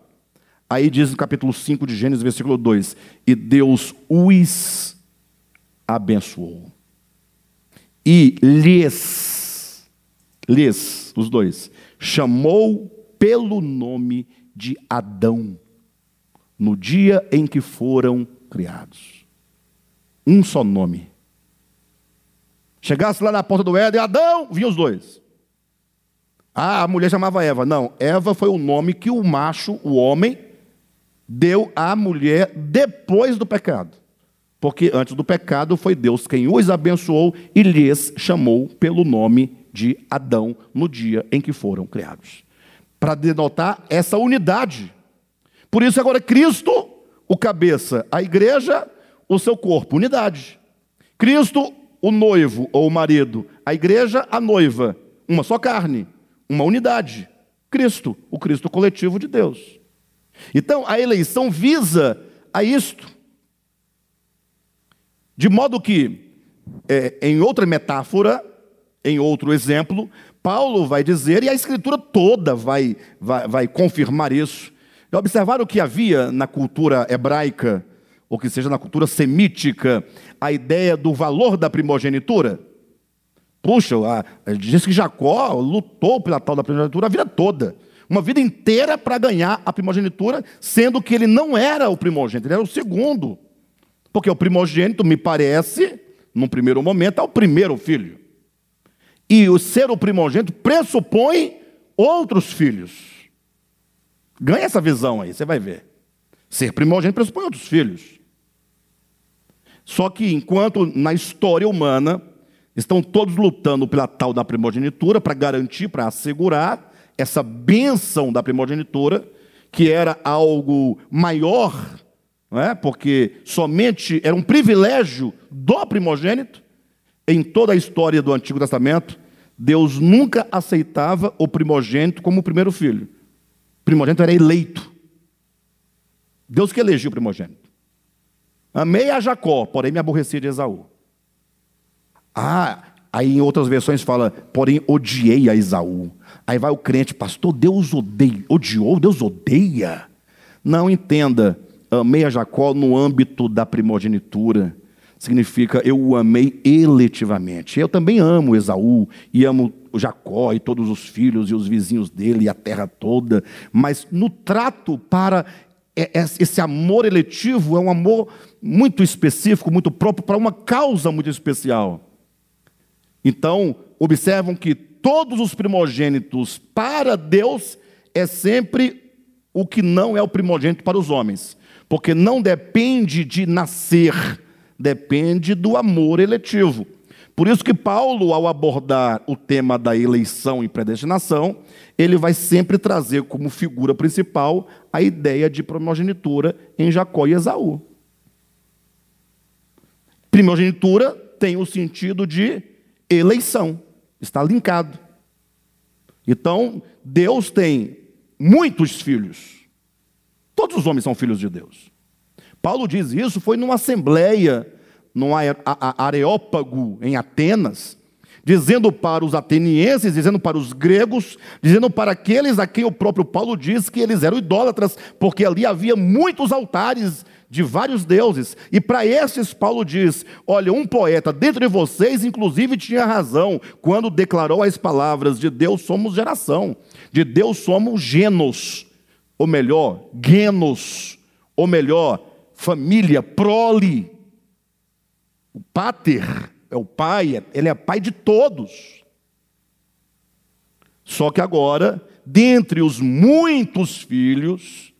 Speaker 1: Aí diz no capítulo 5 de Gênesis, versículo 2: E Deus os abençoou. E lhes, lhes, os dois, chamou pelo nome de Adão, no dia em que foram criados. Um só nome. Chegasse lá na porta do Éden, Adão, vinham os dois. Ah, a mulher chamava Eva. Não, Eva foi o nome que o macho, o homem, deu à mulher depois do pecado. Porque antes do pecado foi Deus quem os abençoou e lhes chamou pelo nome de Adão no dia em que foram criados. Para denotar essa unidade. Por isso, agora, Cristo, o cabeça, a igreja, o seu corpo, unidade. Cristo, o noivo ou o marido, a igreja, a noiva, uma só carne, uma unidade. Cristo, o Cristo coletivo de Deus. Então, a eleição visa a isto. De modo que, é, em outra metáfora, em outro exemplo, Paulo vai dizer, e a Escritura toda vai, vai, vai confirmar isso. Observaram que havia na cultura hebraica, ou que seja na cultura semítica, a ideia do valor da primogenitura? Puxa, diz que Jacó lutou pela tal da primogenitura a vida toda. Uma vida inteira para ganhar a primogenitura, sendo que ele não era o primogênito, ele era o segundo. Porque o primogênito, me parece, num primeiro momento, é o primeiro filho. E o ser o primogênito pressupõe outros filhos. Ganha essa visão aí, você vai ver. Ser primogênito pressupõe outros filhos. Só que enquanto na história humana estão todos lutando pela tal da primogenitura para garantir, para assegurar essa bênção da primogenitura, que era algo maior não é? porque somente era um privilégio do primogênito. Em toda a história do Antigo Testamento, Deus nunca aceitava o primogênito como o primeiro filho. O primogênito era eleito. Deus que elegiu o primogênito. Amei a Jacó, porém me aborreci de Esaú. Ah, aí em outras versões fala, porém odiei a Esaú. Aí vai o crente, pastor, Deus odeia, odiou, Deus odeia. Não entenda, amei a Jacó no âmbito da primogenitura. Significa eu o amei eletivamente. Eu também amo Esaú e amo Jacó e todos os filhos e os vizinhos dele e a terra toda, mas no trato para esse amor eletivo é um amor muito específico, muito próprio para uma causa muito especial. Então, observam que todos os primogênitos para Deus é sempre o que não é o primogênito para os homens porque não depende de nascer, depende do amor eletivo. Por isso que Paulo, ao abordar o tema da eleição e predestinação, ele vai sempre trazer como figura principal a ideia de primogenitura em Jacó e Esaú. Primogenitura tem o sentido de eleição, está linkado. Então, Deus tem muitos filhos. Todos os homens são filhos de Deus. Paulo diz isso, foi numa assembleia, num areópago em Atenas, dizendo para os atenienses, dizendo para os gregos, dizendo para aqueles a quem o próprio Paulo diz que eles eram idólatras, porque ali havia muitos altares de vários deuses. E para esses, Paulo diz: Olha, um poeta dentro de vocês, inclusive, tinha razão quando declarou as palavras: De Deus somos geração, de Deus somos genos ou melhor, genos, ou melhor, família, prole. O pater é o pai, ele é pai de todos. Só que agora, dentre os muitos filhos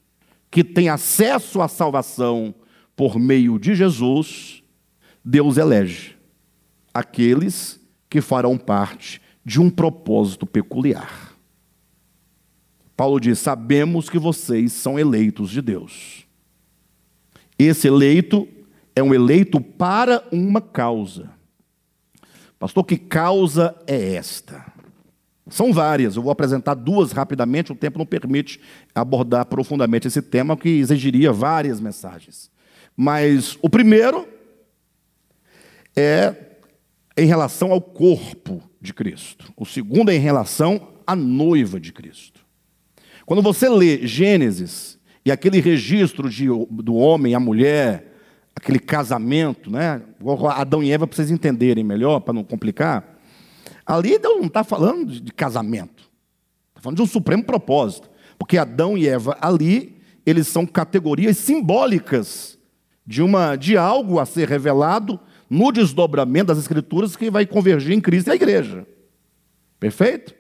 Speaker 1: que têm acesso à salvação por meio de Jesus, Deus elege aqueles que farão parte de um propósito peculiar. Paulo diz: Sabemos que vocês são eleitos de Deus. Esse eleito é um eleito para uma causa. Pastor, que causa é esta? São várias, eu vou apresentar duas rapidamente, o tempo não permite abordar profundamente esse tema, que exigiria várias mensagens. Mas o primeiro é em relação ao corpo de Cristo, o segundo é em relação à noiva de Cristo. Quando você lê Gênesis e aquele registro de, do homem a mulher, aquele casamento, né? Adão e Eva, para vocês entenderem melhor, para não complicar. Ali Deus não está falando de casamento, está falando de um supremo propósito. Porque Adão e Eva ali, eles são categorias simbólicas de uma de algo a ser revelado no desdobramento das escrituras que vai convergir em Cristo e a igreja. Perfeito?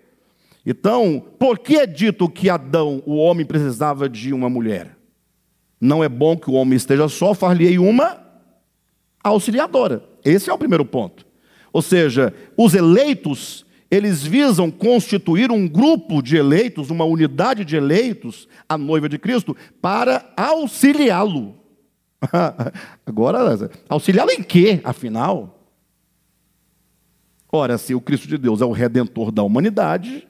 Speaker 1: Então, por que é dito que Adão, o homem, precisava de uma mulher? Não é bom que o homem esteja só, far-lhe uma auxiliadora. Esse é o primeiro ponto. Ou seja, os eleitos, eles visam constituir um grupo de eleitos, uma unidade de eleitos, a noiva de Cristo, para auxiliá-lo. Agora, auxiliá-lo em quê, afinal? Ora, se o Cristo de Deus é o redentor da humanidade,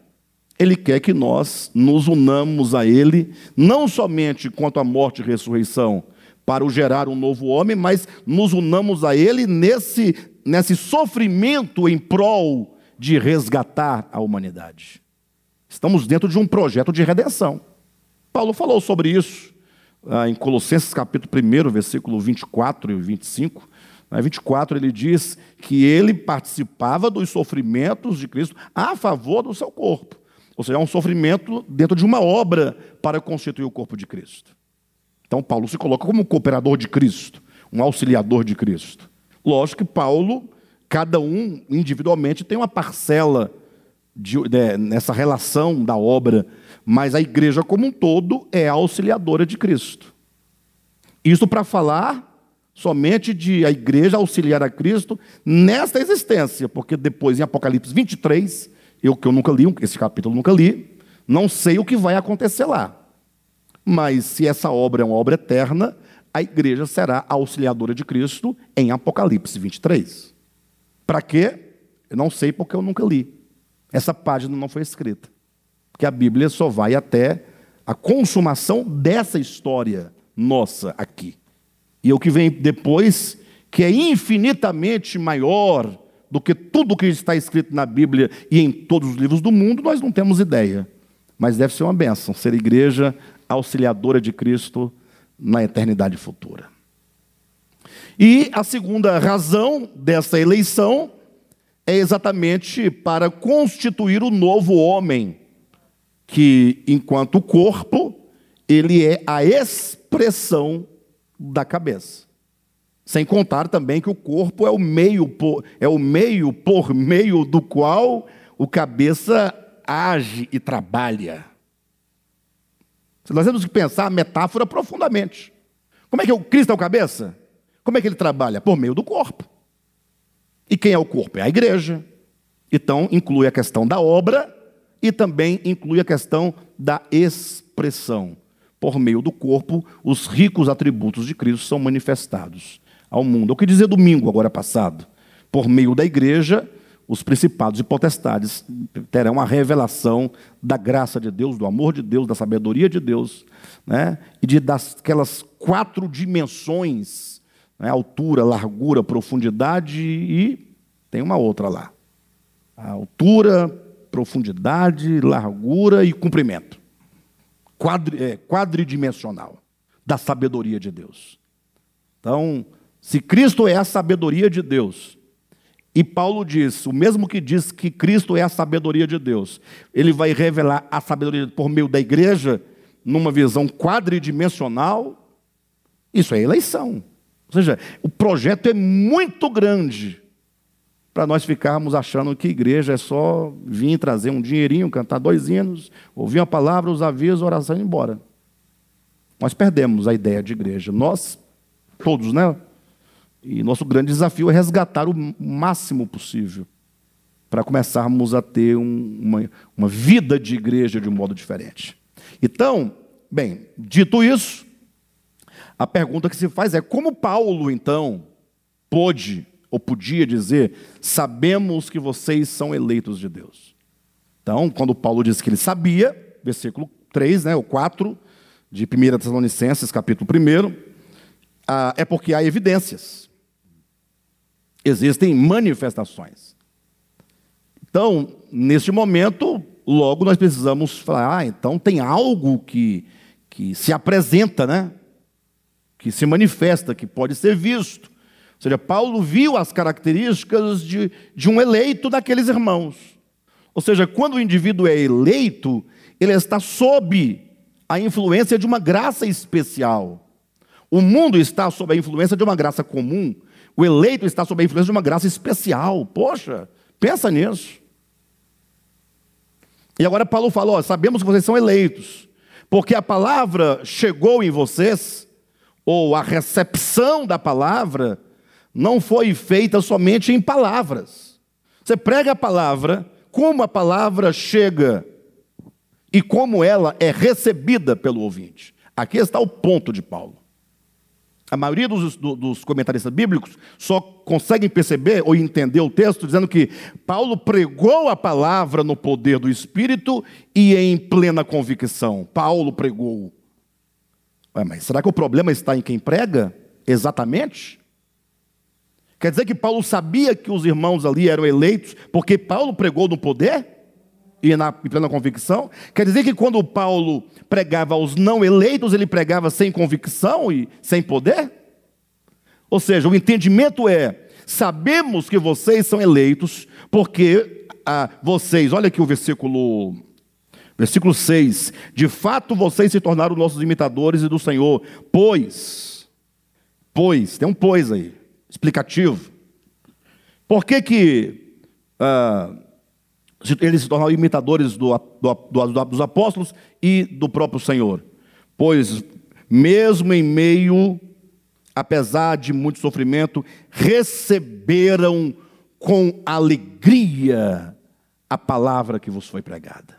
Speaker 1: ele quer que nós nos unamos a Ele, não somente quanto à morte e ressurreição, para o gerar um novo homem, mas nos unamos a Ele nesse, nesse sofrimento em prol de resgatar a humanidade. Estamos dentro de um projeto de redenção. Paulo falou sobre isso ah, em Colossenses capítulo 1, versículo 24 e 25. Na 24 ele diz que ele participava dos sofrimentos de Cristo a favor do seu corpo ou seja, é um sofrimento dentro de uma obra para constituir o corpo de Cristo. Então, Paulo se coloca como um cooperador de Cristo, um auxiliador de Cristo. Lógico que Paulo, cada um individualmente, tem uma parcela de, de, nessa relação da obra, mas a igreja como um todo é auxiliadora de Cristo. Isso para falar somente de a igreja auxiliar a Cristo nesta existência, porque depois em Apocalipse 23 eu que eu nunca li, esse capítulo nunca li, não sei o que vai acontecer lá. Mas se essa obra é uma obra eterna, a igreja será a auxiliadora de Cristo em Apocalipse 23. Para quê? Eu não sei porque eu nunca li. Essa página não foi escrita. Porque a Bíblia só vai até a consumação dessa história nossa aqui. E o que vem depois, que é infinitamente maior, do que tudo que está escrito na Bíblia e em todos os livros do mundo, nós não temos ideia. Mas deve ser uma bênção ser igreja auxiliadora de Cristo na eternidade futura. E a segunda razão dessa eleição é exatamente para constituir o novo homem, que, enquanto corpo, ele é a expressão da cabeça. Sem contar também que o corpo é o meio por, é o meio por meio do qual o cabeça age e trabalha. Nós temos que pensar a metáfora profundamente. Como é que o Cristo é o cabeça? Como é que ele trabalha? Por meio do corpo. E quem é o corpo? É a igreja. Então, inclui a questão da obra e também inclui a questão da expressão. Por meio do corpo, os ricos atributos de Cristo são manifestados ao mundo. O que dizer domingo, agora passado? Por meio da igreja, os principados e potestades terão a revelação da graça de Deus, do amor de Deus, da sabedoria de Deus, né? e de daquelas quatro dimensões: né? altura, largura, profundidade e tem uma outra lá. A altura, profundidade, largura e comprimento. Quadri, é, quadridimensional da sabedoria de Deus. Então, se Cristo é a sabedoria de Deus, e Paulo diz, o mesmo que diz que Cristo é a sabedoria de Deus, ele vai revelar a sabedoria por meio da igreja, numa visão quadridimensional, isso é eleição. Ou seja, o projeto é muito grande para nós ficarmos achando que igreja é só vir trazer um dinheirinho, cantar dois hinos, ouvir uma palavra, os avisos, oração e ir embora. Nós perdemos a ideia de igreja. Nós, todos, né? E nosso grande desafio é resgatar o máximo possível para começarmos a ter um, uma, uma vida de igreja de um modo diferente. Então, bem, dito isso, a pergunta que se faz é como Paulo, então, pôde ou podia dizer: sabemos que vocês são eleitos de Deus. Então, quando Paulo diz que ele sabia, versículo 3, né, o 4 de 1 Tessalonicenses, capítulo 1, ah, é porque há evidências existem manifestações. Então, neste momento, logo nós precisamos falar, ah, então tem algo que, que se apresenta, né? Que se manifesta, que pode ser visto. Ou seja, Paulo viu as características de, de um eleito daqueles irmãos. Ou seja, quando o indivíduo é eleito, ele está sob a influência de uma graça especial. O mundo está sob a influência de uma graça comum, o eleito está sob a influência de uma graça especial. Poxa, pensa nisso. E agora Paulo falou: sabemos que vocês são eleitos, porque a palavra chegou em vocês, ou a recepção da palavra não foi feita somente em palavras. Você prega a palavra, como a palavra chega e como ela é recebida pelo ouvinte. Aqui está o ponto de Paulo. A maioria dos, dos, comentaristas bíblicos só conseguem perceber ou entender o texto dizendo que Paulo pregou a palavra no poder do Espírito e em plena convicção. Paulo pregou. Ué, mas será que o problema está em quem prega? Exatamente? Quer dizer que Paulo sabia que os irmãos ali eram eleitos porque Paulo pregou no poder? E na plena convicção. Quer dizer que quando Paulo pregava aos não eleitos, ele pregava sem convicção e sem poder? Ou seja, o entendimento é: sabemos que vocês são eleitos, porque ah, vocês, olha aqui o versículo, versículo 6: de fato vocês se tornaram nossos imitadores e do Senhor, pois, pois, tem um pois aí, explicativo. Por que que. Ah, eles se tornaram imitadores do, do, do, dos apóstolos e do próprio Senhor. Pois, mesmo em meio, apesar de muito sofrimento, receberam com alegria a palavra que vos foi pregada.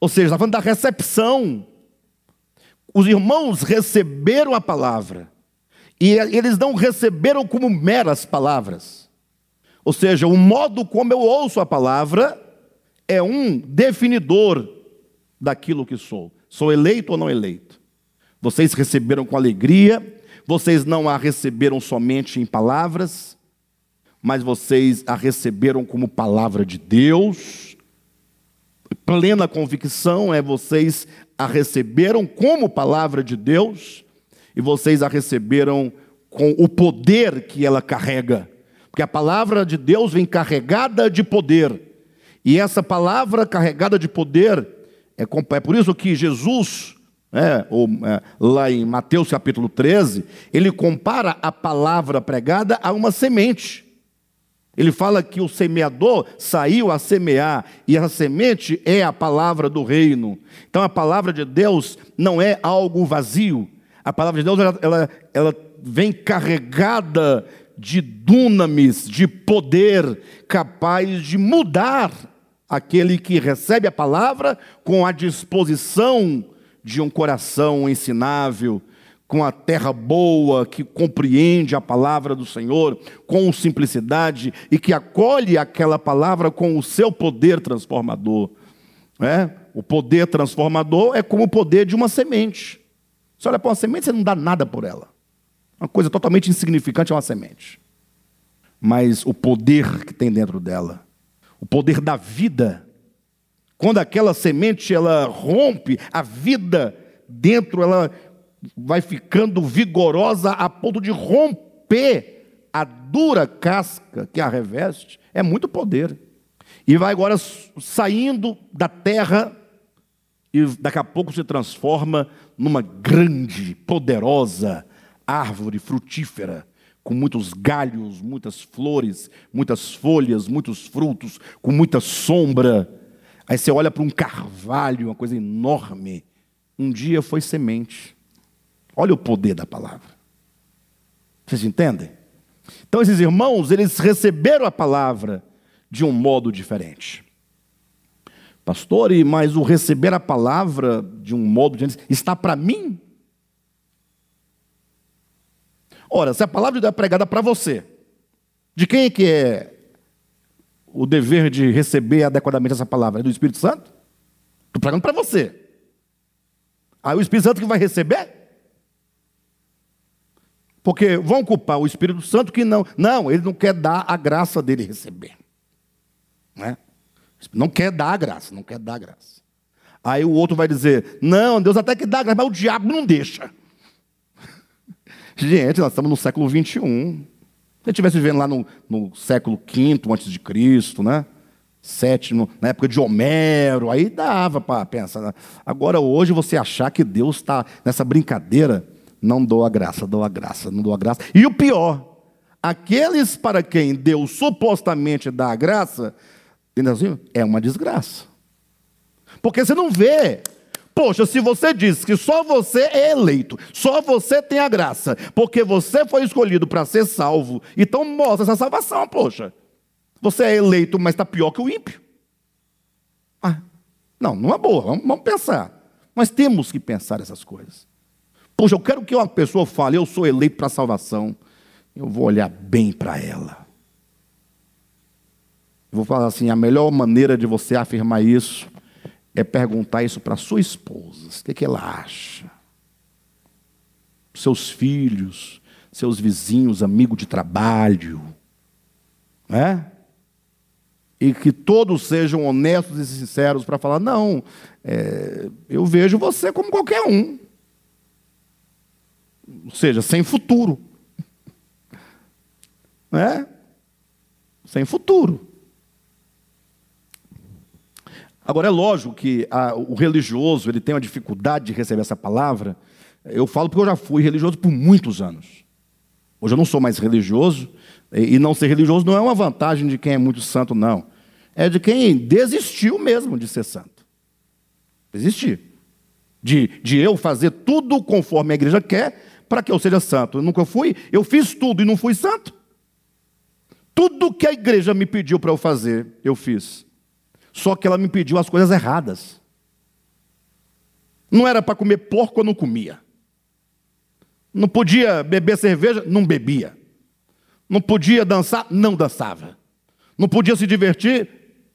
Speaker 1: Ou seja, está falando da recepção. Os irmãos receberam a palavra, e eles não receberam como meras palavras. Ou seja, o modo como eu ouço a palavra é um definidor daquilo que sou. Sou eleito ou não eleito? Vocês receberam com alegria, vocês não a receberam somente em palavras, mas vocês a receberam como palavra de Deus. Plena convicção é vocês a receberam como palavra de Deus e vocês a receberam com o poder que ela carrega. Porque a palavra de Deus vem carregada de poder. E essa palavra carregada de poder, é, é por isso que Jesus, é, ou, é, lá em Mateus capítulo 13, ele compara a palavra pregada a uma semente. Ele fala que o semeador saiu a semear, e a semente é a palavra do reino. Então a palavra de Deus não é algo vazio. A palavra de Deus ela, ela, ela vem carregada de dunamis, de poder, capaz de mudar aquele que recebe a palavra com a disposição de um coração ensinável, com a terra boa, que compreende a palavra do Senhor com simplicidade e que acolhe aquela palavra com o seu poder transformador. É? O poder transformador é como o poder de uma semente. Você olha para uma semente, você não dá nada por ela. Uma coisa totalmente insignificante é uma semente. Mas o poder que tem dentro dela o poder da vida. Quando aquela semente ela rompe, a vida dentro ela vai ficando vigorosa a ponto de romper a dura casca que a reveste. É muito poder. E vai agora saindo da terra e daqui a pouco se transforma numa grande, poderosa árvore frutífera com muitos galhos, muitas flores, muitas folhas, muitos frutos, com muita sombra. Aí você olha para um carvalho, uma coisa enorme. Um dia foi semente. Olha o poder da palavra. Vocês entendem? Então esses irmãos, eles receberam a palavra de um modo diferente. Pastor, mas o receber a palavra de um modo diferente está para mim? Ora, se a palavra de Deus é pregada para você, de quem é que é o dever de receber adequadamente essa palavra? É do Espírito Santo? Estou pregando para você. Aí o Espírito Santo que vai receber? Porque vão culpar o Espírito Santo que não. Não, ele não quer dar a graça dele receber. Né? Não quer dar a graça, não quer dar a graça. Aí o outro vai dizer: Não, Deus até que dá a graça, mas o diabo não deixa. Gente, nós estamos no século 21. Se eu estivesse vivendo lá no, no século V antes de Cristo, né? sétimo, na época de Homero, aí dava para pensar. Né? Agora, hoje, você achar que Deus está nessa brincadeira, não dou a graça, dou a graça, não dou a graça. E o pior, aqueles para quem Deus supostamente dá a graça, assim, é uma desgraça. Porque você não vê. Poxa, se você diz que só você é eleito, só você tem a graça, porque você foi escolhido para ser salvo, então mostra essa salvação, poxa. Você é eleito, mas está pior que o ímpio. Ah, não, não é boa, vamos, vamos pensar. Mas temos que pensar essas coisas. Poxa, eu quero que uma pessoa fale, eu sou eleito para a salvação. Eu vou olhar bem para ela. Vou falar assim: a melhor maneira de você afirmar isso é perguntar isso para sua esposa. O que, é que ela acha? Seus filhos, seus vizinhos, amigos de trabalho. Né? E que todos sejam honestos e sinceros para falar: não, é, eu vejo você como qualquer um. Ou seja, sem futuro. Né? Sem futuro. Agora, é lógico que a, o religioso ele tem uma dificuldade de receber essa palavra. Eu falo porque eu já fui religioso por muitos anos. Hoje eu não sou mais religioso, e, e não ser religioso não é uma vantagem de quem é muito santo, não. É de quem desistiu mesmo de ser santo. Desistir. De, de eu fazer tudo conforme a igreja quer para que eu seja santo. Eu nunca fui, eu fiz tudo e não fui santo. Tudo que a igreja me pediu para eu fazer, eu fiz. Só que ela me pediu as coisas erradas. Não era para comer porco, eu não comia. Não podia beber cerveja, não bebia. Não podia dançar, não dançava. Não podia se divertir,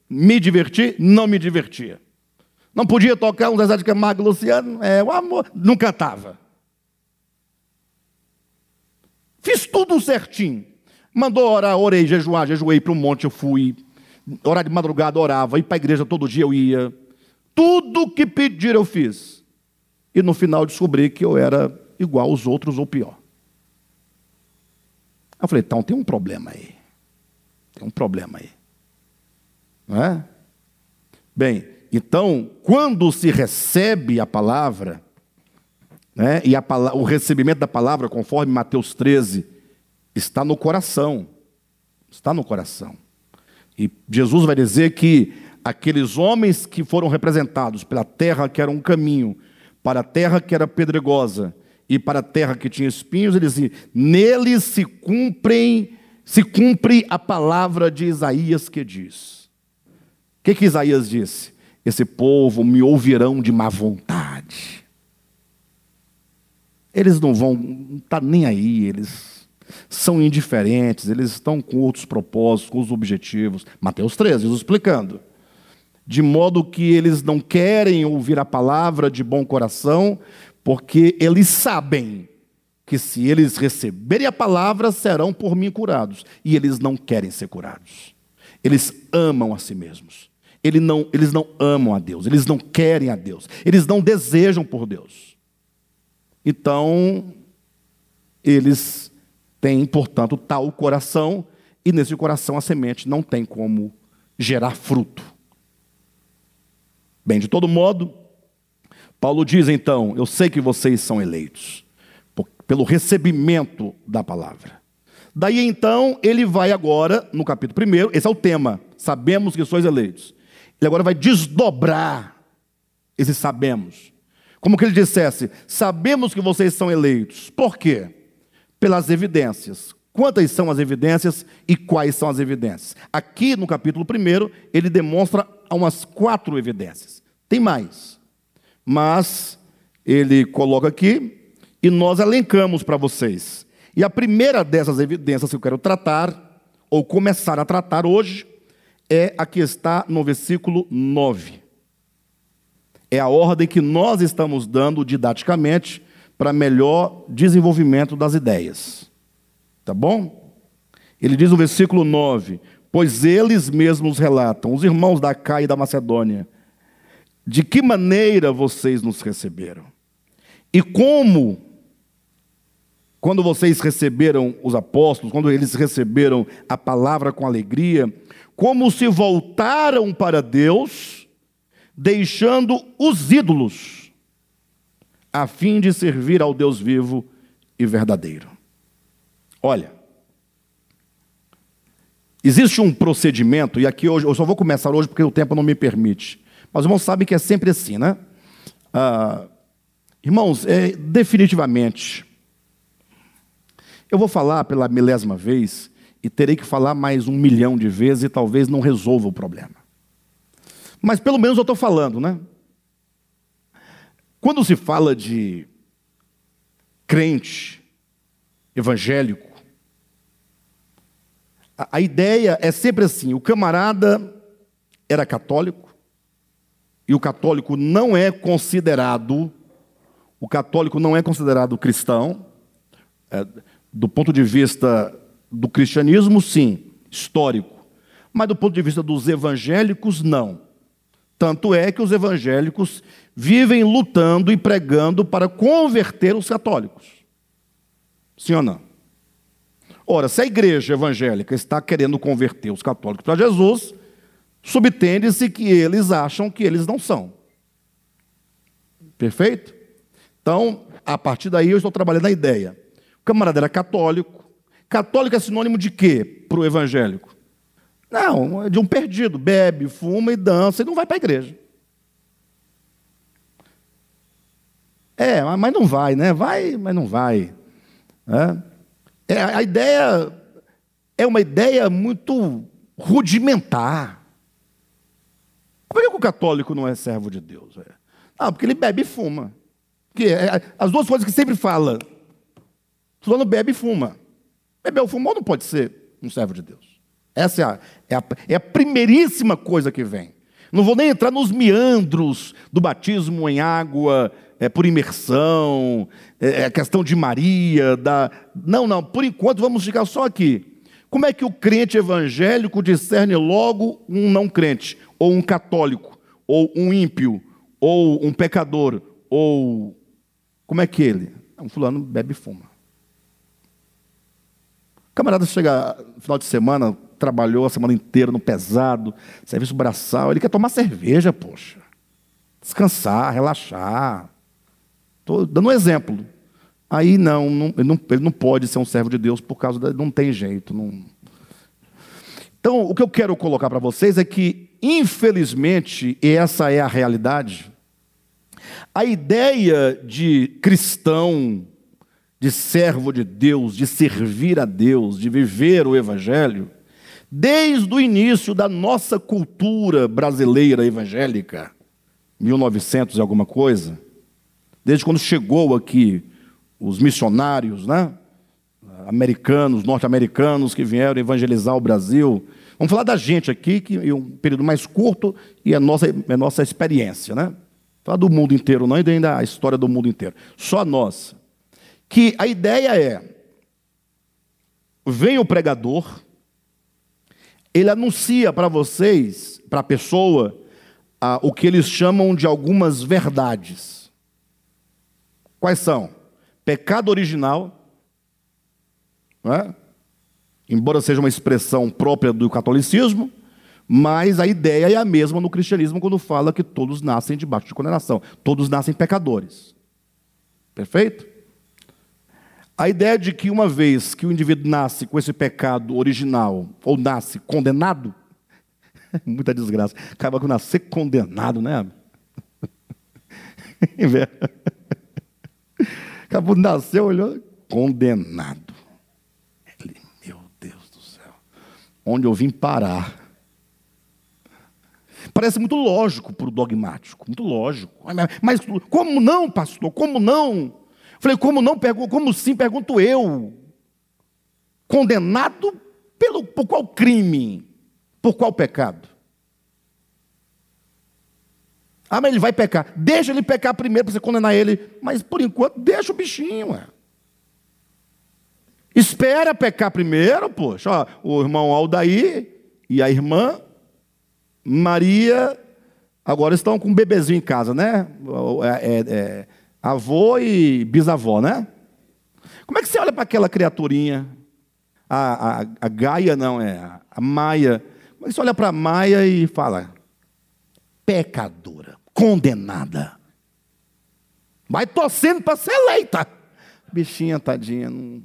Speaker 1: me divertir, não me divertia. Não podia tocar um Zezé de Camargo Luciano, é, o amor, não cantava. Fiz tudo certinho. Mandou orar, orei, jejuar, jejuei para o monte, eu fui orar de madrugada, orava, ir para a igreja todo dia eu ia. Tudo que pedir eu fiz. E no final descobri que eu era igual aos outros ou pior. Eu falei, então tem um problema aí. Tem um problema aí. Não é? Bem, então, quando se recebe a palavra, né, e a, o recebimento da palavra, conforme Mateus 13, está no coração. Está no coração. E Jesus vai dizer que aqueles homens que foram representados pela terra que era um caminho, para a terra que era pedregosa e para a terra que tinha espinhos, ele dizia: neles se cumprem, se cumpre a palavra de Isaías que diz. O que, que Isaías disse? Esse povo me ouvirão de má vontade. Eles não vão, não está nem aí, eles são indiferentes, eles estão com outros propósitos, com os objetivos. Mateus 13, Jesus explicando. De modo que eles não querem ouvir a palavra de bom coração, porque eles sabem que se eles receberem a palavra, serão por mim curados. E eles não querem ser curados. Eles amam a si mesmos. Eles não, eles não amam a Deus, eles não querem a Deus, eles não desejam por Deus. Então, eles tem, portanto, tal coração, e nesse coração a semente não tem como gerar fruto. Bem, de todo modo, Paulo diz então: Eu sei que vocês são eleitos, pelo recebimento da palavra. Daí então, ele vai agora, no capítulo 1, esse é o tema, sabemos que sois eleitos. Ele agora vai desdobrar esse sabemos. Como que ele dissesse: Sabemos que vocês são eleitos. Por quê? Pelas evidências. Quantas são as evidências e quais são as evidências? Aqui no capítulo 1, ele demonstra umas quatro evidências. Tem mais, mas ele coloca aqui e nós elencamos para vocês. E a primeira dessas evidências que eu quero tratar, ou começar a tratar hoje, é a que está no versículo 9. É a ordem que nós estamos dando didaticamente para melhor desenvolvimento das ideias. Tá bom? Ele diz no versículo 9: Pois eles mesmos relatam, os irmãos da Cá e da Macedônia, de que maneira vocês nos receberam e como quando vocês receberam os apóstolos, quando eles receberam a palavra com alegria, como se voltaram para Deus, deixando os ídolos, a fim de servir ao Deus vivo e verdadeiro. Olha, existe um procedimento, e aqui hoje, eu só vou começar hoje porque o tempo não me permite, mas os irmãos sabem que é sempre assim, né? Ah, irmãos, é, definitivamente, eu vou falar pela milésima vez e terei que falar mais um milhão de vezes e talvez não resolva o problema. Mas pelo menos eu estou falando, né? Quando se fala de crente, evangélico, a, a ideia é sempre assim: o camarada era católico, e o católico não é considerado, o católico não é considerado cristão, é, do ponto de vista do cristianismo, sim, histórico. Mas do ponto de vista dos evangélicos, não. Tanto é que os evangélicos vivem lutando e pregando para converter os católicos. Sim ou não? Ora, se a igreja evangélica está querendo converter os católicos para Jesus, subtende-se que eles acham que eles não são. Perfeito? Então, a partir daí eu estou trabalhando a ideia. O camarada era católico. Católico é sinônimo de quê para o evangélico? Não, é de um perdido. Bebe, fuma e dança e não vai para a igreja. É, mas não vai, né? Vai, mas não vai. É. é a ideia é uma ideia muito rudimentar. Por que o católico não é servo de Deus? É. Ah, porque ele bebe e fuma. Que é, as duas coisas que sempre fala. Fulano bebe e fuma. Beber ou fumar não pode ser um servo de Deus. Essa é a, é a, é a primeiríssima coisa que vem. Não vou nem entrar nos meandros do batismo em água, é, por imersão, é, é, a questão de Maria, da. Não, não, por enquanto vamos ficar só aqui. Como é que o crente evangélico discerne logo um não crente, ou um católico, ou um ímpio, ou um pecador, ou. Como é que ele? Um fulano bebe e fuma. O camarada chega no final de semana, trabalhou a semana inteira no pesado, serviço braçal, ele quer tomar cerveja, poxa. Descansar, relaxar. Estou dando um exemplo. Aí não, não, ele não, ele não pode ser um servo de Deus por causa da. Não tem jeito. Não... Então, o que eu quero colocar para vocês é que, infelizmente, e essa é a realidade, a ideia de cristão de servo de Deus, de servir a Deus, de viver o Evangelho, desde o início da nossa cultura brasileira evangélica, 1900 e alguma coisa, desde quando chegou aqui os missionários, né? Americanos, norte-americanos que vieram evangelizar o Brasil. Vamos falar da gente aqui, que é um período mais curto e a nossa, a nossa experiência, né? Falar do mundo inteiro, não ainda a história do mundo inteiro. Só nossa que a ideia é: vem o pregador, ele anuncia para vocês, para a pessoa, o que eles chamam de algumas verdades. Quais são? Pecado original, é? embora seja uma expressão própria do catolicismo, mas a ideia é a mesma no cristianismo quando fala que todos nascem debaixo de condenação, todos nascem pecadores. Perfeito? A ideia de que uma vez que o indivíduo nasce com esse pecado original, ou nasce condenado, muita desgraça, acaba com nascer condenado, né? Acabou de nascer, olhou, condenado. Ele, meu Deus do céu, onde eu vim parar? Parece muito lógico para o dogmático, muito lógico. Mas como não, pastor? Como não? Falei, como não? Como sim? Pergunto eu. Condenado pelo, por qual crime? Por qual pecado? Ah, mas ele vai pecar. Deixa ele pecar primeiro para você condenar ele. Mas por enquanto, deixa o bichinho. Ué. Espera pecar primeiro, poxa. Ó, o irmão Aldair e a irmã Maria agora estão com um bebezinho em casa, né? É, é, é avô e bisavó, né? Como é que você olha para aquela criaturinha? A, a, a Gaia não, é a, Maia. Como é que você olha para a Maia e fala: pecadora, condenada. Vai torcendo para ser eleita. Bichinha, tadinha. Não...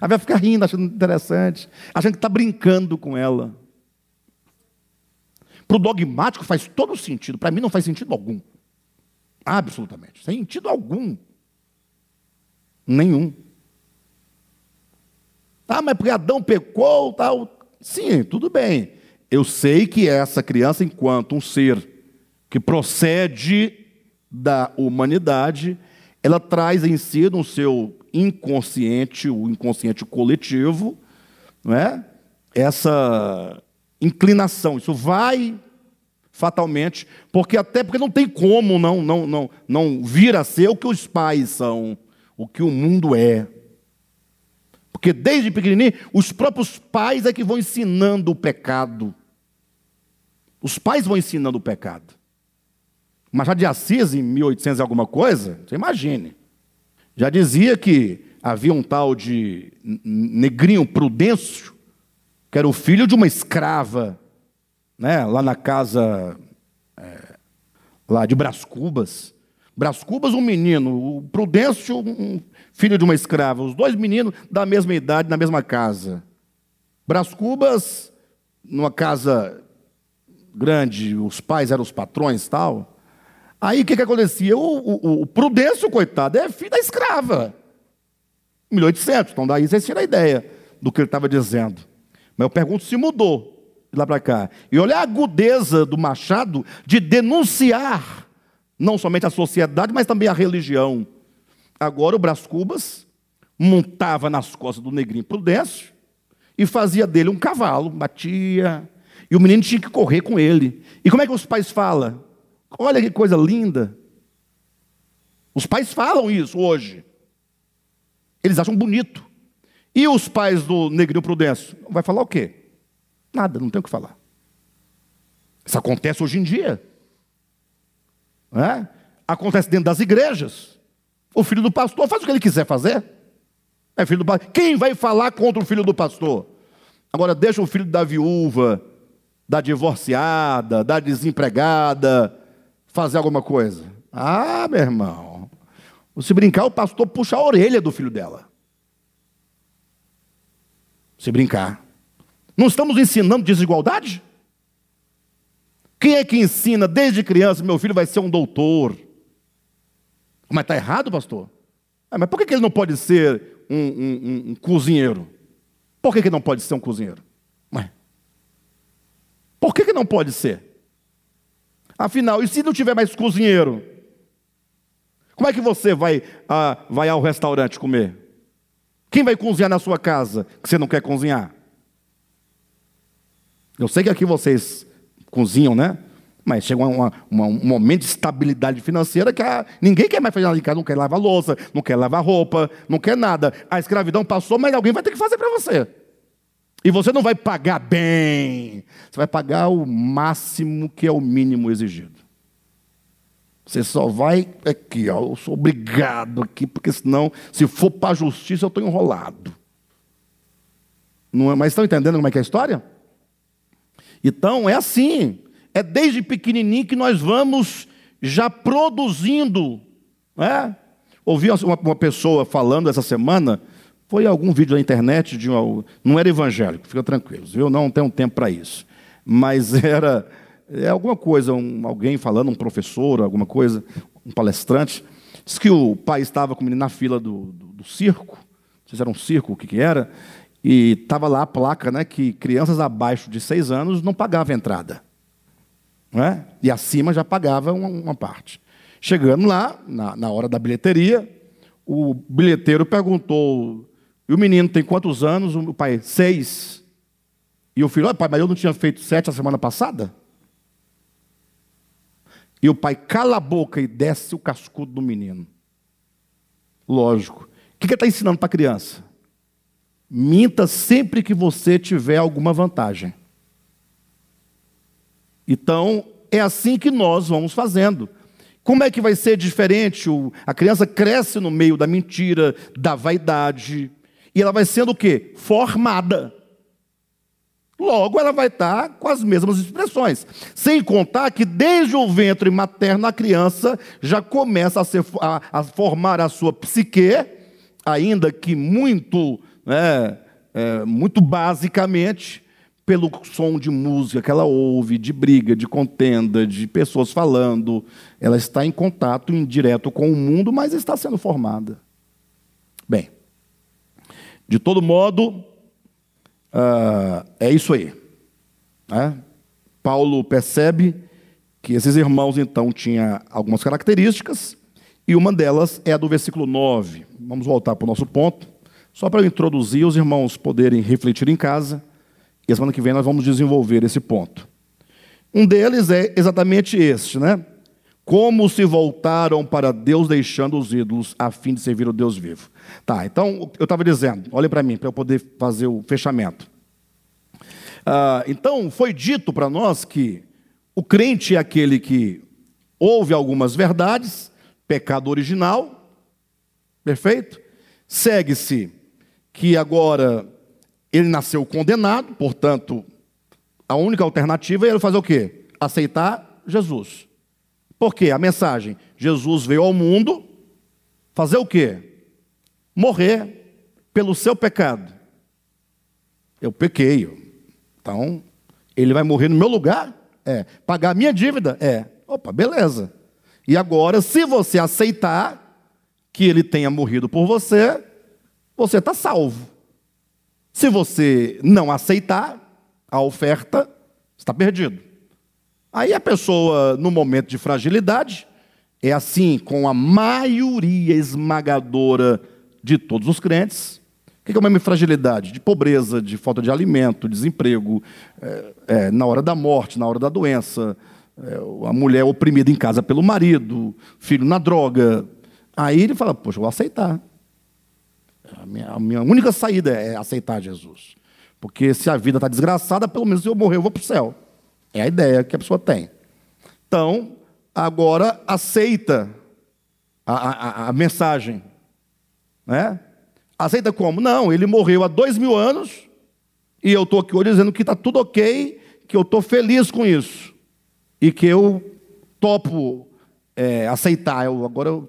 Speaker 1: Aí vai ficar rindo, achando interessante, achando que está brincando com ela. Para o dogmático faz todo sentido, para mim não faz sentido algum. Absolutamente, sem sentido algum. Nenhum. Ah, mas porque Adão pecou, tal. Sim, tudo bem. Eu sei que essa criança, enquanto um ser que procede da humanidade, ela traz em si, no seu inconsciente, o inconsciente coletivo, não é? essa inclinação. Isso vai fatalmente, porque até porque não tem como não, não, não, não vir a ser o que os pais são o que o mundo é. Porque desde pequenininho, os próprios pais é que vão ensinando o pecado. Os pais vão ensinando o pecado. Machado de Assis, em 1800 e alguma coisa, você imagine, já dizia que havia um tal de negrinho Prudêncio, que era o filho de uma escrava, né, lá na casa é, lá de Brás Cubas. Brás Cubas, um menino, o Prudêncio, um filho de uma escrava. Os dois meninos da mesma idade, na mesma casa. Brás Cubas, numa casa grande, os pais eram os patrões tal. Aí o que, que acontecia? O, o, o Prudêncio, coitado, é filho da escrava. 1800, então daí vocês tiram a ideia do que ele estava dizendo. Mas eu pergunto se mudou de lá para cá. E olha a agudeza do Machado de denunciar não somente a sociedade, mas também a religião. Agora o Brás Cubas montava nas costas do negrinho Prudêncio e fazia dele um cavalo, batia, e o menino tinha que correr com ele. E como é que os pais falam? Olha que coisa linda. Os pais falam isso hoje. Eles acham bonito. E os pais do negrinho Prudêncio? Vai falar o quê? Nada, não tem o que falar. Isso acontece hoje em dia. É? Acontece dentro das igrejas. O filho do pastor faz o que ele quiser fazer. É filho do pastor. Quem vai falar contra o filho do pastor? Agora deixa o filho da viúva, da divorciada, da desempregada fazer alguma coisa. Ah, meu irmão. Se brincar, o pastor puxa a orelha do filho dela. Se brincar. Não estamos ensinando desigualdade? Quem é que ensina desde criança, meu filho vai ser um doutor? Mas está errado, pastor? Ah, mas por que ele não pode ser um, um, um cozinheiro? Por que, que não pode ser um cozinheiro? Ué. Por que, que não pode ser? Afinal, e se não tiver mais cozinheiro? Como é que você vai, ah, vai ao restaurante comer? Quem vai cozinhar na sua casa que você não quer cozinhar? Eu sei que aqui vocês cozinham, né? Mas chega uma, uma, um momento de estabilidade financeira que ninguém quer mais fazer nada em casa, não quer lavar louça, não quer lavar roupa, não quer nada. A escravidão passou, mas alguém vai ter que fazer para você. E você não vai pagar bem, vai pagar o máximo que é o mínimo exigido. Você só vai aqui, ó, eu sou obrigado aqui, porque senão, se for para a justiça, eu estou enrolado. Não é, mas estão entendendo como é que é a história? Então, é assim. É desde pequenininho que nós vamos já produzindo. Né? Ouvi uma, uma pessoa falando essa semana, foi algum vídeo na internet, de um, não era evangélico, fica tranquilo, eu não tenho tempo para isso. Mas era é alguma coisa, um, alguém falando, um professor, alguma coisa, um palestrante, disse que o pai estava com o menino na fila do, do, do circo, não sei se era um circo, o que, que era, e estava lá a placa né, que crianças abaixo de seis anos não pagavam entrada. Não é? E acima já pagava uma, uma parte. Chegando lá, na, na hora da bilheteria, o bilheteiro perguntou: e o menino tem quantos anos? O pai, seis. E o filho, pai, mas eu não tinha feito sete a semana passada? E o pai cala a boca e desce o cascudo do menino. Lógico. O que ele está ensinando para a criança? Minta sempre que você tiver alguma vantagem. Então, é assim que nós vamos fazendo. Como é que vai ser diferente? A criança cresce no meio da mentira, da vaidade, e ela vai sendo o quê? Formada. Logo, ela vai estar com as mesmas expressões. Sem contar que desde o ventre materno a criança já começa a, ser, a, a formar a sua psique, ainda que muito, né, é, muito basicamente, pelo som de música que ela ouve, de briga, de contenda, de pessoas falando. Ela está em contato indireto com o mundo, mas está sendo formada. Bem, de todo modo, Uh, é isso aí. Né? Paulo percebe que esses irmãos, então, tinham algumas características, e uma delas é a do versículo 9. Vamos voltar para o nosso ponto, só para introduzir os irmãos poderem refletir em casa, e a semana que vem nós vamos desenvolver esse ponto. Um deles é exatamente este, né? Como se voltaram para Deus deixando os ídolos a fim de servir o Deus vivo. Tá, então eu estava dizendo, olhe para mim, para eu poder fazer o fechamento. Ah, então, foi dito para nós que o crente é aquele que ouve algumas verdades, pecado original, perfeito? Segue-se que agora ele nasceu condenado, portanto, a única alternativa é ele fazer o quê? Aceitar Jesus. Por quê? A mensagem: Jesus veio ao mundo fazer o quê? Morrer pelo seu pecado. Eu pequei. Então, ele vai morrer no meu lugar? É. Pagar a minha dívida? É. Opa, beleza. E agora, se você aceitar que ele tenha morrido por você, você está salvo. Se você não aceitar a oferta, está perdido. Aí a pessoa, no momento de fragilidade, é assim com a maioria esmagadora de todos os crentes. O que é uma fragilidade? De pobreza, de falta de alimento, desemprego, é, é, na hora da morte, na hora da doença, é, a mulher oprimida em casa pelo marido, filho na droga. Aí ele fala: Poxa, vou aceitar. A minha, a minha única saída é aceitar Jesus. Porque se a vida está desgraçada, pelo menos se eu morrer, eu vou para o céu. É a ideia que a pessoa tem. Então, agora aceita a, a, a mensagem. Né? Aceita como? Não, ele morreu há dois mil anos e eu estou aqui hoje dizendo que está tudo ok, que eu estou feliz com isso e que eu topo é, aceitar. Eu, agora eu,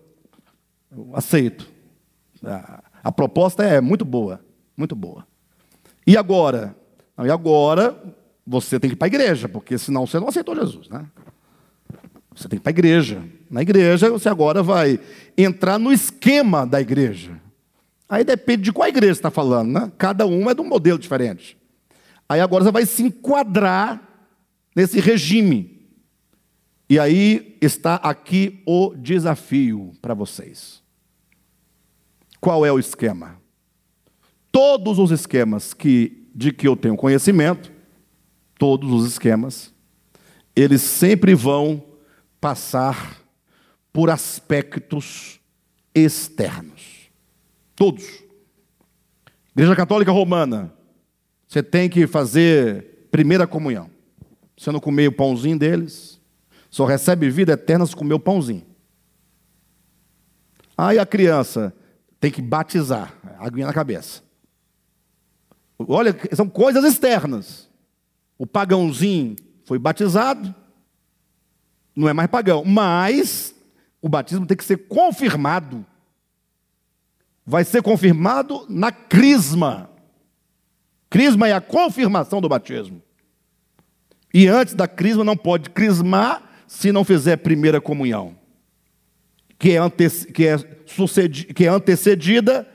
Speaker 1: eu aceito. A, a, proposta é muito boa, muito boa. E agora? e agora você tem que ir para a igreja, porque senão você não aceitou Jesus, né? Você tem que ir para a igreja. Na igreja, você agora vai entrar no esquema da igreja. Aí depende de qual igreja está falando, né? Cada um é de um modelo diferente. Aí agora você vai se enquadrar nesse regime. E aí está aqui o desafio para vocês. Qual é o esquema? Todos os esquemas que, de que eu tenho conhecimento, todos os esquemas, eles sempre vão passar por aspectos externos. Todos. Igreja Católica Romana, você tem que fazer primeira comunhão. Você não comer o pãozinho deles, só recebe vida eterna se comer o pãozinho. Aí a criança tem que batizar, aguinha na cabeça. Olha, são coisas externas. O pagãozinho foi batizado, não é mais pagão, mas o batismo tem que ser confirmado. Vai ser confirmado na crisma. Crisma é a confirmação do batismo. E antes da crisma não pode crismar se não fizer primeira comunhão, que é, é, que é antecedida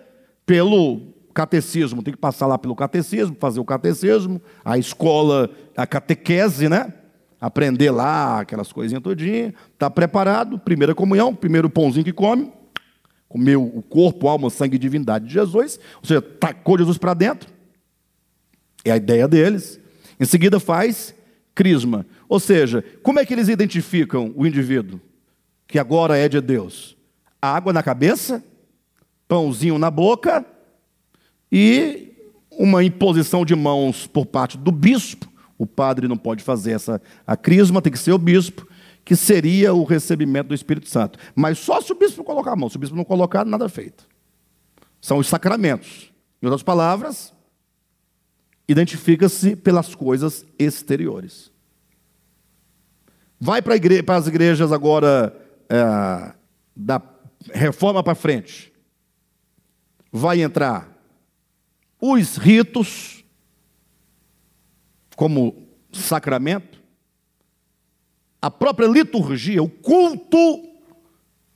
Speaker 1: pelo catecismo, tem que passar lá pelo catecismo, fazer o catecismo, a escola, a catequese, né? Aprender lá aquelas coisinhas todinhas, está preparado, primeira comunhão, primeiro pãozinho que come, comeu o corpo, alma, sangue e divindade de Jesus, ou seja, tacou Jesus para dentro, é a ideia deles. Em seguida faz crisma, ou seja, como é que eles identificam o indivíduo que agora é de Deus? Água na cabeça, pãozinho na boca e uma imposição de mãos por parte do bispo. O padre não pode fazer essa a crisma, tem que ser o bispo, que seria o recebimento do Espírito Santo. Mas só se o bispo colocar a mão. Se o bispo não colocar, nada feito. São os sacramentos. Em outras palavras, identifica-se pelas coisas exteriores. Vai para, para as igrejas agora é, da reforma para frente. Vai entrar os ritos como sacramento, a própria liturgia, o culto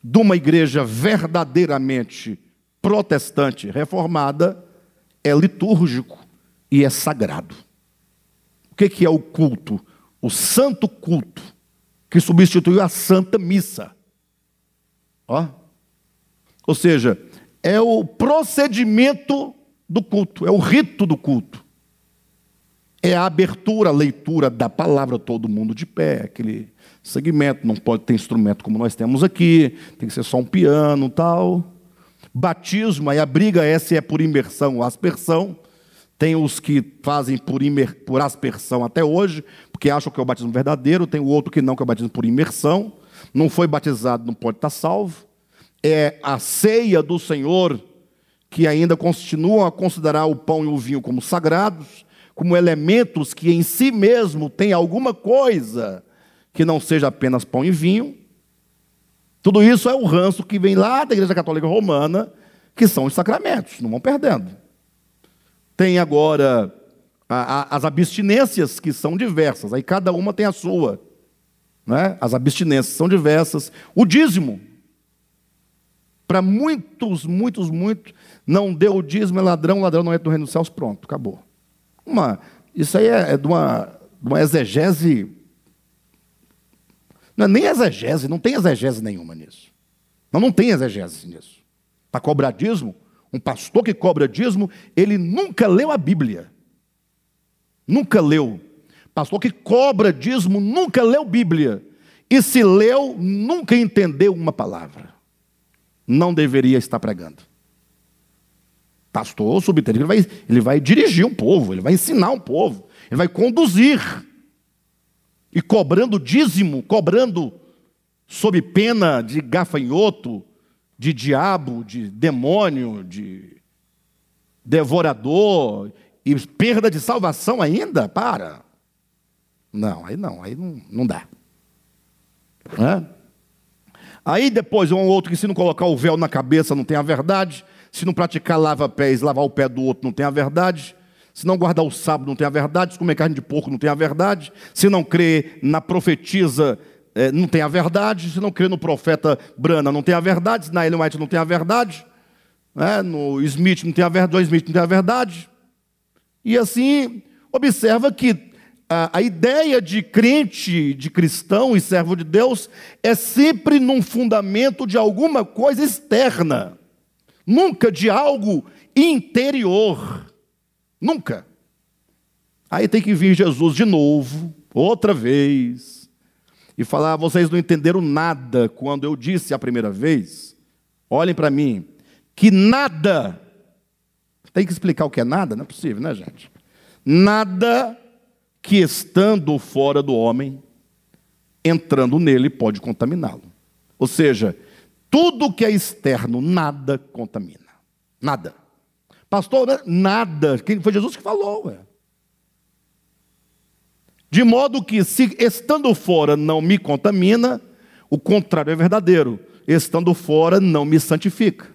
Speaker 1: de uma igreja verdadeiramente protestante reformada é litúrgico e é sagrado. O que é o culto? O santo culto, que substituiu a santa missa. Ó. Ou seja, é o procedimento do culto, é o rito do culto. É a abertura, a leitura da palavra, todo mundo de pé, aquele segmento, não pode ter instrumento como nós temos aqui, tem que ser só um piano tal. Batismo, aí a briga é se é por imersão ou aspersão. Tem os que fazem por, imer, por aspersão até hoje, porque acham que é o batismo verdadeiro, tem o outro que não, que é o batismo por imersão. Não foi batizado, não pode estar salvo. É a ceia do Senhor, que ainda continuam a considerar o pão e o vinho como sagrados, como elementos que em si mesmo têm alguma coisa que não seja apenas pão e vinho. Tudo isso é o ranço que vem lá da Igreja Católica Romana, que são os sacramentos, não vão perdendo. Tem agora a, a, as abstinências, que são diversas, aí cada uma tem a sua. Né? As abstinências são diversas. O dízimo. Para muitos, muitos, muitos, não deu o dízimo, é ladrão, ladrão não entra no reino dos céus, pronto, acabou. Uma, isso aí é, é de, uma, de uma exegese. Não é nem exegese, não tem exegese nenhuma nisso. Não, não tem exegese nisso. Para cobrar dízimo, um pastor que cobra dízimo, ele nunca leu a Bíblia. Nunca leu. Pastor que cobra dízimo nunca leu Bíblia. E se leu, nunca entendeu uma palavra. Não deveria estar pregando. Pastor subterrâneo, ele vai, ele vai dirigir um povo, ele vai ensinar um povo, ele vai conduzir. E cobrando dízimo, cobrando sob pena de gafanhoto, de diabo, de demônio, de devorador e perda de salvação ainda? Para. Não, aí não, aí não, não dá. É? Aí depois um outro que se não colocar o véu na cabeça não tem a verdade, se não praticar lava-pés, lavar o pé do outro não tem a verdade, se não guardar o sábado não tem a verdade, se comer carne de porco não tem a verdade, se não crer na profetisa é, não tem a verdade, se não crê no profeta Brana, não tem a verdade, se na Ellen White não tem a verdade, né? no Smith não tem a verdade, Smith não tem a verdade. E assim, observa que a, a ideia de crente, de cristão e servo de Deus é sempre num fundamento de alguma coisa externa, nunca de algo interior. Nunca. Aí tem que vir Jesus de novo, outra vez, e falar: vocês não entenderam nada quando eu disse a primeira vez. Olhem para mim, que nada. Tem que explicar o que é nada? Não é possível, né, gente? Nada que estando fora do homem, entrando nele, pode contaminá-lo. Ou seja, tudo que é externo, nada contamina. Nada. Pastor, né? nada. Foi Jesus que falou. Ué. De modo que, se estando fora não me contamina, o contrário é verdadeiro. Estando fora não me santifica.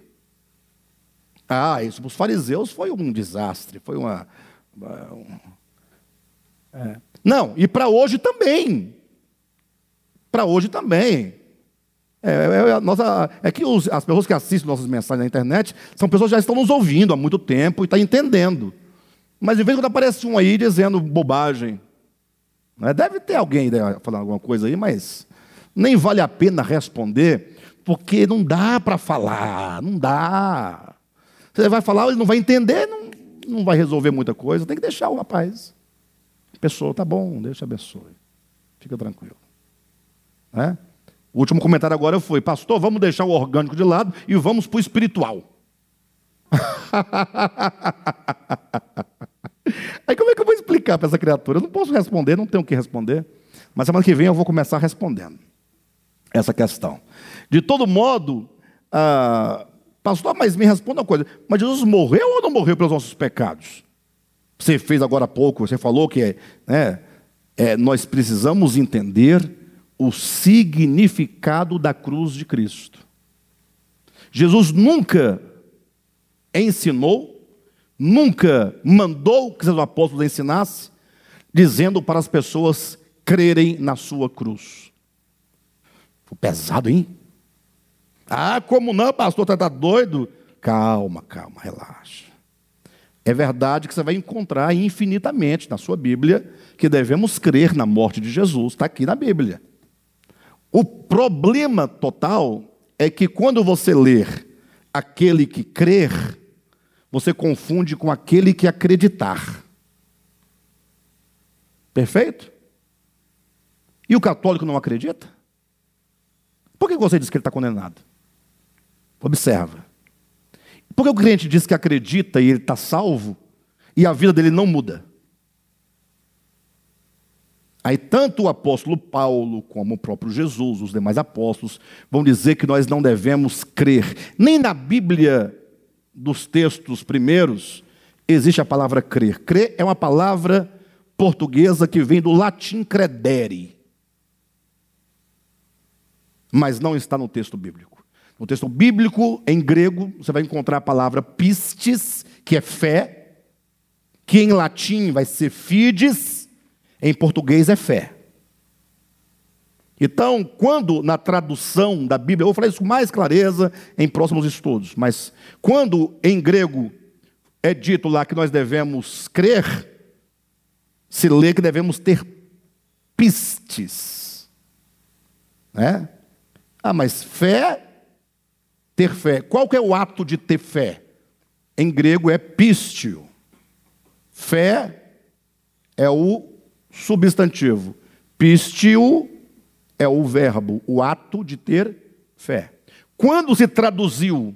Speaker 1: Ah, isso para os fariseus foi um desastre, foi uma. uma é. Não, e para hoje também. Para hoje também. É, é, é, é que os, as pessoas que assistem nossas mensagens na internet são pessoas que já estão nos ouvindo há muito tempo e estão tá entendendo. Mas de vez em quando aparece um aí dizendo bobagem. Né? Deve ter alguém falando alguma coisa aí, mas nem vale a pena responder, porque não dá para falar, não dá. Você vai falar, ele não vai entender, não, não vai resolver muita coisa, tem que deixar o rapaz. Pessoa, tá bom, Deus te abençoe. Fica tranquilo. Né? O último comentário agora foi, pastor, vamos deixar o orgânico de lado e vamos para o espiritual. Aí como é que eu vou explicar para essa criatura? Eu não posso responder, não tenho o que responder. Mas semana que vem eu vou começar respondendo. essa questão. De todo modo, ah, pastor, mas me responda uma coisa: mas Jesus morreu ou não morreu pelos nossos pecados? Você fez agora há pouco, você falou que é, né, é, nós precisamos entender o significado da cruz de Cristo. Jesus nunca ensinou, nunca mandou que seus apóstolos ensinassem, dizendo para as pessoas crerem na sua cruz. Foi pesado, hein? Ah, como não, pastor, está doido? Calma, calma, relaxa. É verdade que você vai encontrar infinitamente na sua Bíblia que devemos crer na morte de Jesus, está aqui na Bíblia. O problema total é que quando você ler aquele que crer, você confunde com aquele que acreditar. Perfeito? E o católico não acredita? Por que você diz que ele está condenado? Observa. Por que o crente diz que acredita e ele está salvo e a vida dele não muda? Aí, tanto o apóstolo Paulo, como o próprio Jesus, os demais apóstolos, vão dizer que nós não devemos crer. Nem na Bíblia dos textos primeiros existe a palavra crer. Crer é uma palavra portuguesa que vem do latim credere, mas não está no texto bíblico. No texto bíblico, em grego, você vai encontrar a palavra pistes, que é fé, que em latim vai ser fides em português é fé. Então, quando na tradução da Bíblia, eu vou falar isso com mais clareza em próximos estudos, mas quando em grego é dito lá que nós devemos crer, se lê que devemos ter pistes. Né? Ah, mas fé, ter fé. Qual que é o ato de ter fé? Em grego é pistio. Fé é o substantivo. Pistio é o verbo, o ato de ter fé. Quando se traduziu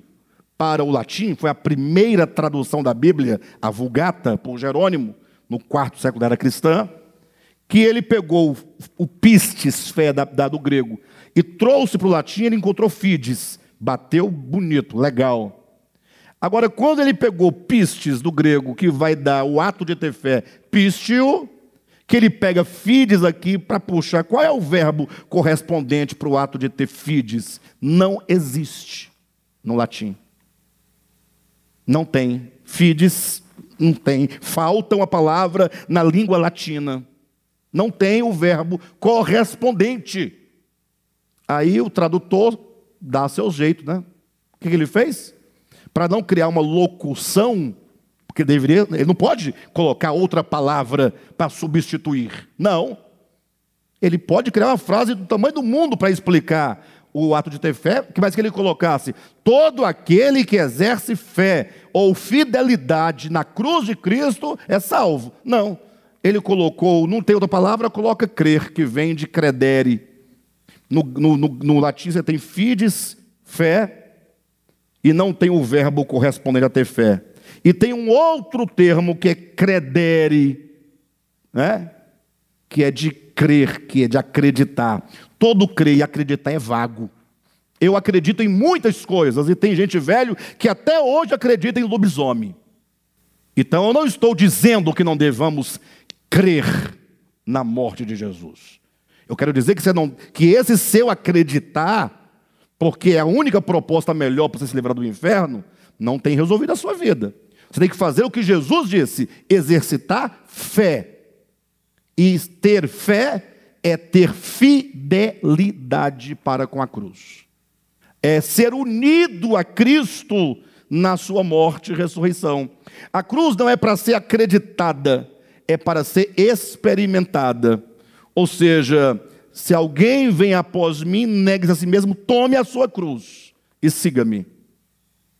Speaker 1: para o latim, foi a primeira tradução da Bíblia, a Vulgata, por Jerônimo, no quarto século da era cristã, que ele pegou o pistis, fé da, da, do grego, e trouxe para o latim, ele encontrou fides, bateu bonito, legal. Agora, quando ele pegou pistis do grego, que vai dar o ato de ter fé, pistio, que ele pega fides aqui para puxar. Qual é o verbo correspondente para o ato de ter fides? Não existe no latim. Não tem. Fides não tem. Falta uma palavra na língua latina. Não tem o verbo correspondente. Aí o tradutor dá seu jeito, né? O que ele fez? Para não criar uma locução porque deveria, ele não pode colocar outra palavra para substituir. Não. Ele pode criar uma frase do tamanho do mundo para explicar o ato de ter fé, que mais que ele colocasse: todo aquele que exerce fé ou fidelidade na cruz de Cristo é salvo. Não. Ele colocou, não tem outra palavra, coloca crer, que vem de credere. No, no, no, no latim você tem fides, fé, e não tem o verbo correspondente a ter fé. E tem um outro termo que é credere, né? que é de crer, que é de acreditar. Todo crer e acreditar é vago. Eu acredito em muitas coisas, e tem gente velho que até hoje acredita em lobisomem. Então eu não estou dizendo que não devamos crer na morte de Jesus. Eu quero dizer que, você não, que esse seu acreditar, porque é a única proposta melhor para você se livrar do inferno, não tem resolvido a sua vida. Você tem que fazer o que Jesus disse: exercitar fé. E ter fé é ter fidelidade para com a cruz. É ser unido a Cristo na sua morte e ressurreição. A cruz não é para ser acreditada, é para ser experimentada. Ou seja, se alguém vem após mim, negue-se a si mesmo, tome a sua cruz e siga-me.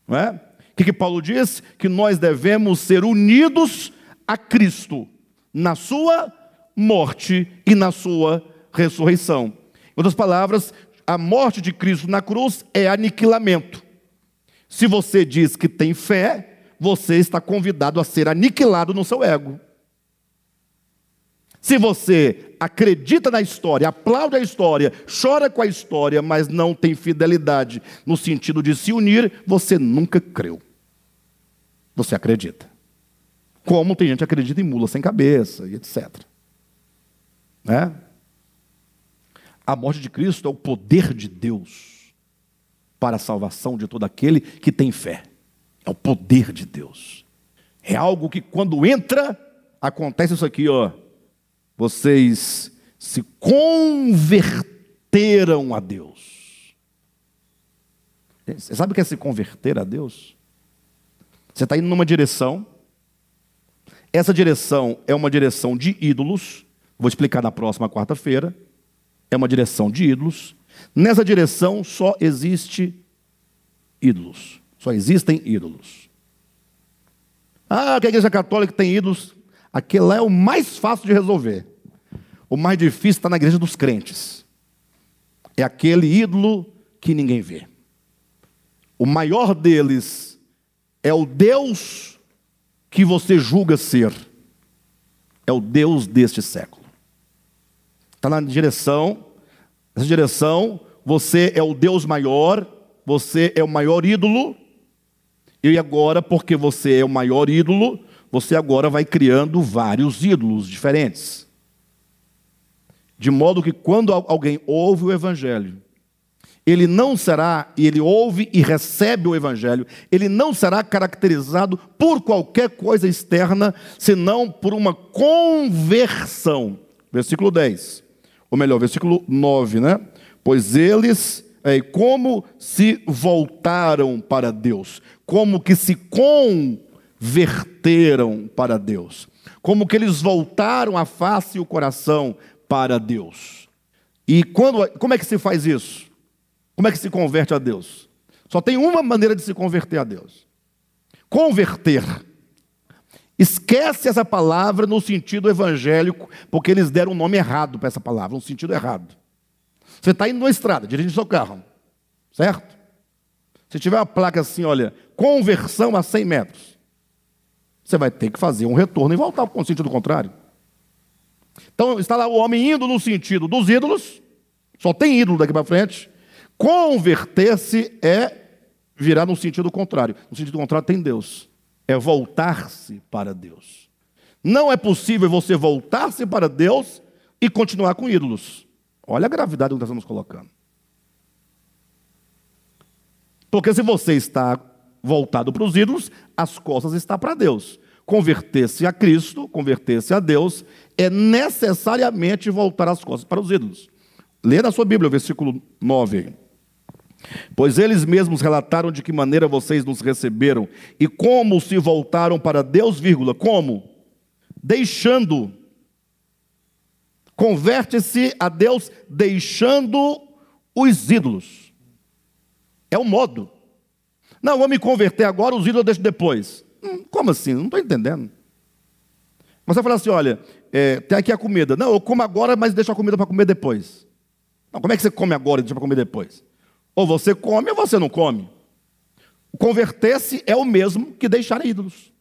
Speaker 1: Não é? que, que Paulo diz? Que nós devemos ser unidos a Cristo na sua morte e na sua ressurreição. Em outras palavras, a morte de Cristo na cruz é aniquilamento. Se você diz que tem fé, você está convidado a ser aniquilado no seu ego. Se você acredita na história, aplaude a história, chora com a história, mas não tem fidelidade no sentido de se unir, você nunca creu. Você acredita. Como tem gente que acredita em mula sem cabeça e etc. Né? A morte de Cristo é o poder de Deus para a salvação de todo aquele que tem fé. É o poder de Deus. É algo que quando entra, acontece isso aqui, ó. Vocês se converteram a Deus. Você sabe o que é se converter a Deus? Você está indo numa direção, essa direção é uma direção de ídolos, vou explicar na próxima quarta-feira. É uma direção de ídolos. Nessa direção só existe ídolos. Só existem ídolos. Ah, que a igreja católica tem ídolos. Aquele lá é o mais fácil de resolver. O mais difícil está na igreja dos crentes. É aquele ídolo que ninguém vê. O maior deles é o Deus que você julga ser. É o Deus deste século. Está na direção, nessa direção, você é o Deus maior, você é o maior ídolo, e agora, porque você é o maior ídolo, você agora vai criando vários ídolos diferentes. De modo que quando alguém ouve o Evangelho, ele não será, e ele ouve e recebe o Evangelho, ele não será caracterizado por qualquer coisa externa, senão por uma conversão. Versículo 10, ou melhor, versículo 9, né? Pois eles, é, como se voltaram para Deus, como que se converteram para Deus, como que eles voltaram a face e o coração para Deus. E quando, como é que se faz isso? Como é que se converte a Deus? Só tem uma maneira de se converter a Deus: converter. Esquece essa palavra no sentido evangélico, porque eles deram um nome errado para essa palavra, no sentido errado. Você está indo numa estrada, dirigindo seu carro, certo? Se tiver uma placa assim, olha, conversão a 100 metros, você vai ter que fazer um retorno e voltar para o sentido contrário. Então está lá o homem indo no sentido dos ídolos, só tem ídolo daqui para frente, Converter-se é virar no sentido contrário. No sentido contrário tem Deus. É voltar-se para Deus. Não é possível você voltar-se para Deus e continuar com ídolos. Olha a gravidade que nós estamos colocando. Porque se você está voltado para os ídolos, as costas estão para Deus. Converter-se a Cristo, converter-se a Deus, é necessariamente voltar as costas para os ídolos. Lê na sua Bíblia o versículo 9. Pois eles mesmos relataram de que maneira vocês nos receberam e como se voltaram para Deus, vírgula, como? Deixando. Converte-se a Deus deixando os ídolos. É o modo. Não, vou me converter agora, os ídolos eu deixo depois. Hum, como assim? Não estou entendendo. Você fala assim: olha, é, tem aqui a comida. Não, eu como agora, mas deixo a comida para comer depois. Não, como é que você come agora e deixa para comer depois? Ou você come ou você não come. Converter-se é o mesmo que deixar ídolos.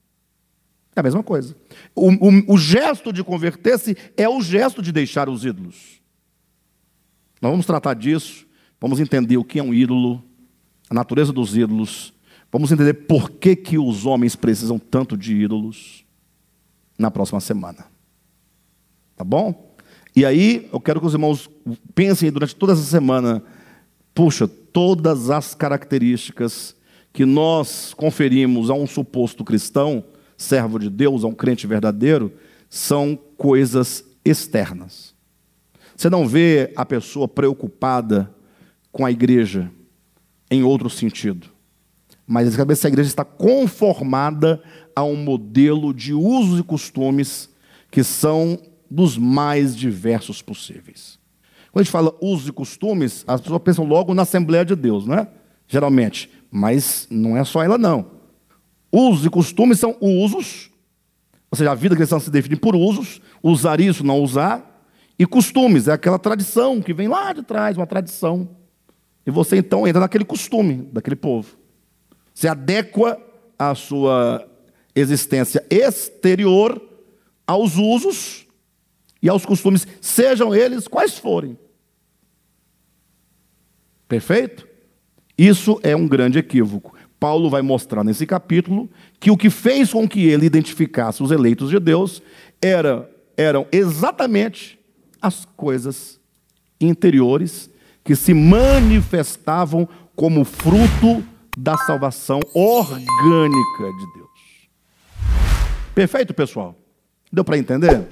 Speaker 1: É a mesma coisa. O, o, o gesto de converter-se é o gesto de deixar os ídolos. Nós vamos tratar disso, vamos entender o que é um ídolo, a natureza dos ídolos, vamos entender por que, que os homens precisam tanto de ídolos na próxima semana. Tá bom? E aí, eu quero que os irmãos pensem durante toda essa semana puxa, todas as características que nós conferimos a um suposto cristão, servo de Deus, a um crente verdadeiro, são coisas externas. Você não vê a pessoa preocupada com a igreja em outro sentido. Mas a cabeça da igreja está conformada a um modelo de usos e costumes que são dos mais diversos possíveis. Quando a gente fala usos e costumes, as pessoas pensam logo na Assembleia de Deus, né? Geralmente. Mas não é só ela, não. Usos e costumes são usos, ou seja, a vida cristã se define por usos, usar isso, não usar, e costumes, é aquela tradição que vem lá de trás, uma tradição. E você então entra naquele costume daquele povo. Você adequa a sua existência exterior aos usos e aos costumes, sejam eles quais forem. Perfeito? Isso é um grande equívoco. Paulo vai mostrar nesse capítulo que o que fez com que ele identificasse os eleitos de Deus era, eram exatamente as coisas interiores que se manifestavam como fruto da salvação orgânica de Deus. Perfeito, pessoal? Deu para entender?